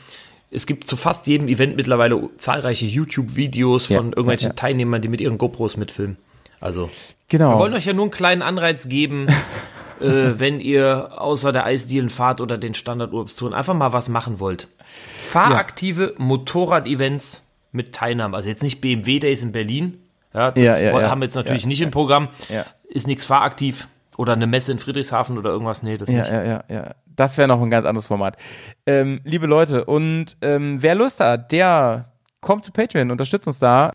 Es gibt zu fast jedem Event mittlerweile zahlreiche YouTube-Videos Ja, von irgendwelchen ja, ja. Teilnehmern, die mit ihren GoPros mitfilmen. Also, Genau. wir wollen euch ja nur einen kleinen Anreiz geben, äh, wenn ihr außer der Eisdielenfahrt oder den Standardurlaubstouren einfach mal was machen wollt. Fahraktive Motorrad-Events mit Teilnahme. Also jetzt nicht BMW Days in Berlin. Ja, das Ja, ja, ja. haben wir jetzt natürlich Ja, nicht im Programm. Ja. Ist nichts fahraktiv. Oder eine Messe in Friedrichshafen oder irgendwas. Nee, das Ja, nicht. ja, ja, ja. Das wäre noch ein ganz anderes Format. Ähm, liebe Leute, und ähm, wer Lust hat, der kommt zu Patreon, unterstützt uns da.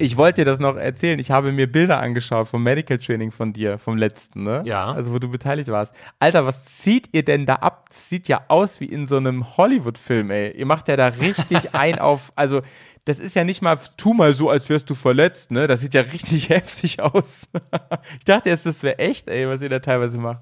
Ich wollte dir das noch erzählen. Ich habe mir Bilder angeschaut vom Medical Training von dir, vom letzten, ne? Ja. Also, wo du beteiligt warst. Alter, was zieht ihr denn da ab? Das sieht ja aus wie in so einem Hollywood-Film, ey. Ihr macht ja da richtig ein auf, also, das ist ja nicht mal, tu mal so, als wärst du verletzt, ne? Das sieht ja richtig heftig aus. ich dachte erst, das wäre echt, ey, was ihr da teilweise macht.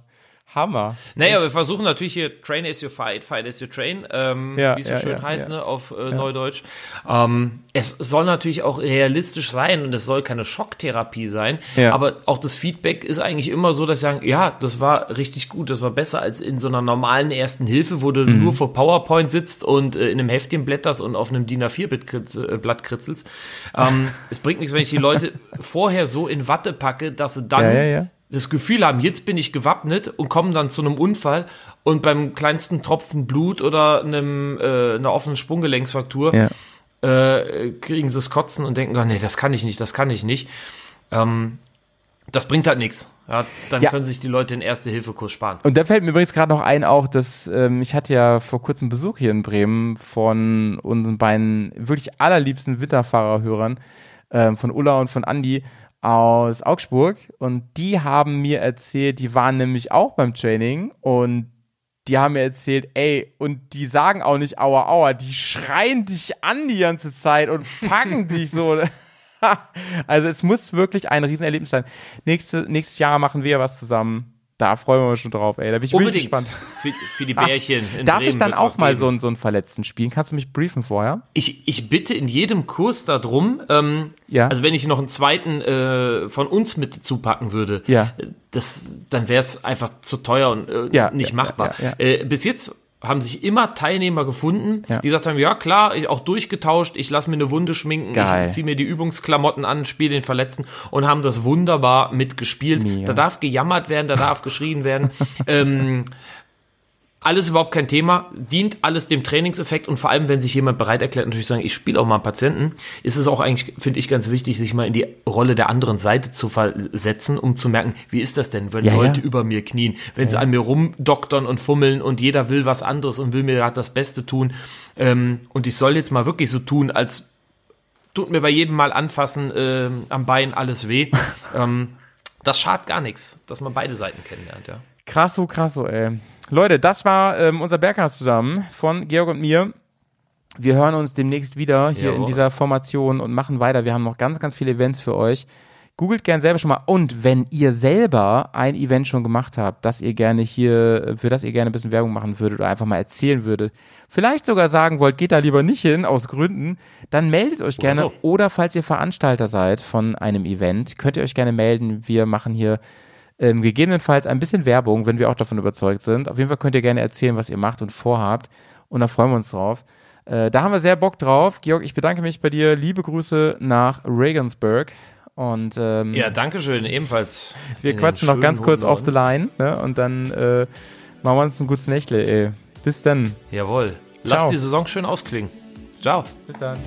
Hammer. Naja, wir versuchen natürlich hier Train as you fight, fight as you train, ähm, Ja, wie es so ja, schön ja, heißt, ne, auf äh, Neudeutsch. Ähm, es soll natürlich auch realistisch sein und es soll keine Schocktherapie sein, aber auch das Feedback ist eigentlich immer so, dass sie sagen, ja, das war richtig gut, das war besser als in so einer normalen ersten Hilfe, wo du Mhm. nur vor PowerPoint sitzt und äh, in einem Heftchen blätterst und auf einem DIN A4-Blatt kritzelst. Ähm, es bringt nichts, wenn ich die Leute vorher so in Watte packe, dass sie dann. Das Gefühl haben, jetzt bin ich gewappnet und kommen dann zu einem Unfall und beim kleinsten Tropfen Blut oder einem, äh, einer offenen Sprunggelenksfraktur Ja. äh, kriegen sie das Kotzen und denken, oh, nee, das kann ich nicht, das kann ich nicht. Ähm, das bringt halt nichts. Ja, dann Ja. können sich die Leute den Erste-Hilfe-Kurs sparen. Und da fällt mir übrigens gerade noch ein, auch, dass ähm, ich hatte ja vor kurzem Besuch hier in Bremen von unseren beiden wirklich allerliebsten Winterfahrerhörern, ähm, von Ulla und von Andi aus Augsburg. Und die haben mir erzählt, die waren nämlich auch beim Training und die haben mir erzählt, ey, und die sagen auch nicht aua aua, die schreien dich an die ganze Zeit und packen dich so. also es muss wirklich ein Riesenerlebnis sein. Nächste, nächstes Jahr machen wir was zusammen. Da freuen wir uns schon drauf, ey. Da bin ich wirklich gespannt. Für, für die Bärchen. in Darf Bremen ich dann auch mal geben. so einen, so einen Verletzten spielen? Kannst du mich briefen vorher? Ich, ich bitte in jedem Kurs darum, ähm, Ja. also wenn ich noch einen zweiten äh, von uns mit zupacken würde, Ja. äh, das, dann wäre es einfach zu teuer und äh, Ja, nicht machbar. Äh, bis jetzt haben sich immer Teilnehmer gefunden, Ja. die gesagt haben, ja klar, ich, auch durchgetauscht, ich lasse mir eine Wunde schminken, Geil. ich ziehe mir die Übungsklamotten an, spiele den Verletzten und haben das wunderbar mitgespielt. Mega. Da darf gejammert werden, da darf geschrien werden. ähm, alles überhaupt kein Thema, dient alles dem Trainingseffekt und vor allem, wenn sich jemand bereit erklärt, natürlich sagen, ich spiele auch mal Patienten, ist es auch eigentlich, finde ich, ganz wichtig, sich mal in die Rolle der anderen Seite zu versetzen, um zu merken, wie ist das denn, wenn Ja, Leute ja. über mir knien, wenn sie an mir rumdoktern und fummeln und jeder will was anderes und will mir gerade das Beste tun ähm, und ich soll jetzt mal wirklich so tun, als tut mir bei jedem Mal anfassen ähm, am Bein alles weh. ähm, das schadet gar nichts, dass man beide Seiten kennenlernt, ja. Krasso, krasso, ey. Leute, das war ähm, unser Berghaus zusammen von Georg und mir. Wir hören uns demnächst wieder hier in Jawohl. dieser Formation und machen weiter. Wir haben noch ganz, ganz viele Events für euch. Googelt gern selber schon mal. Und wenn ihr selber ein Event schon gemacht habt, das ihr gerne hier, für das ihr gerne ein bisschen Werbung machen würdet oder einfach mal erzählen würdet, vielleicht sogar sagen wollt, geht da lieber nicht hin, aus Gründen, dann meldet euch gerne. so. Oder falls ihr Veranstalter seid von einem Event, könnt ihr euch gerne melden. Wir machen hier ähm, gegebenenfalls ein bisschen Werbung, wenn wir auch davon überzeugt sind. Auf jeden Fall könnt ihr gerne erzählen, was ihr macht und vorhabt. Und da freuen wir uns drauf. Äh, da haben wir sehr Bock drauf. Georg, ich bedanke mich bei dir. Liebe Grüße nach Regensburg. Und ähm, Ja, danke schön, ebenfalls. wir quatschen noch ganz kurz off the line. Ne? Und dann äh, machen wir uns ein gutes Nächle. Ey. Bis dann. Jawohl. Ciao. Lass die Saison schön ausklingen. Ciao. Bis dann.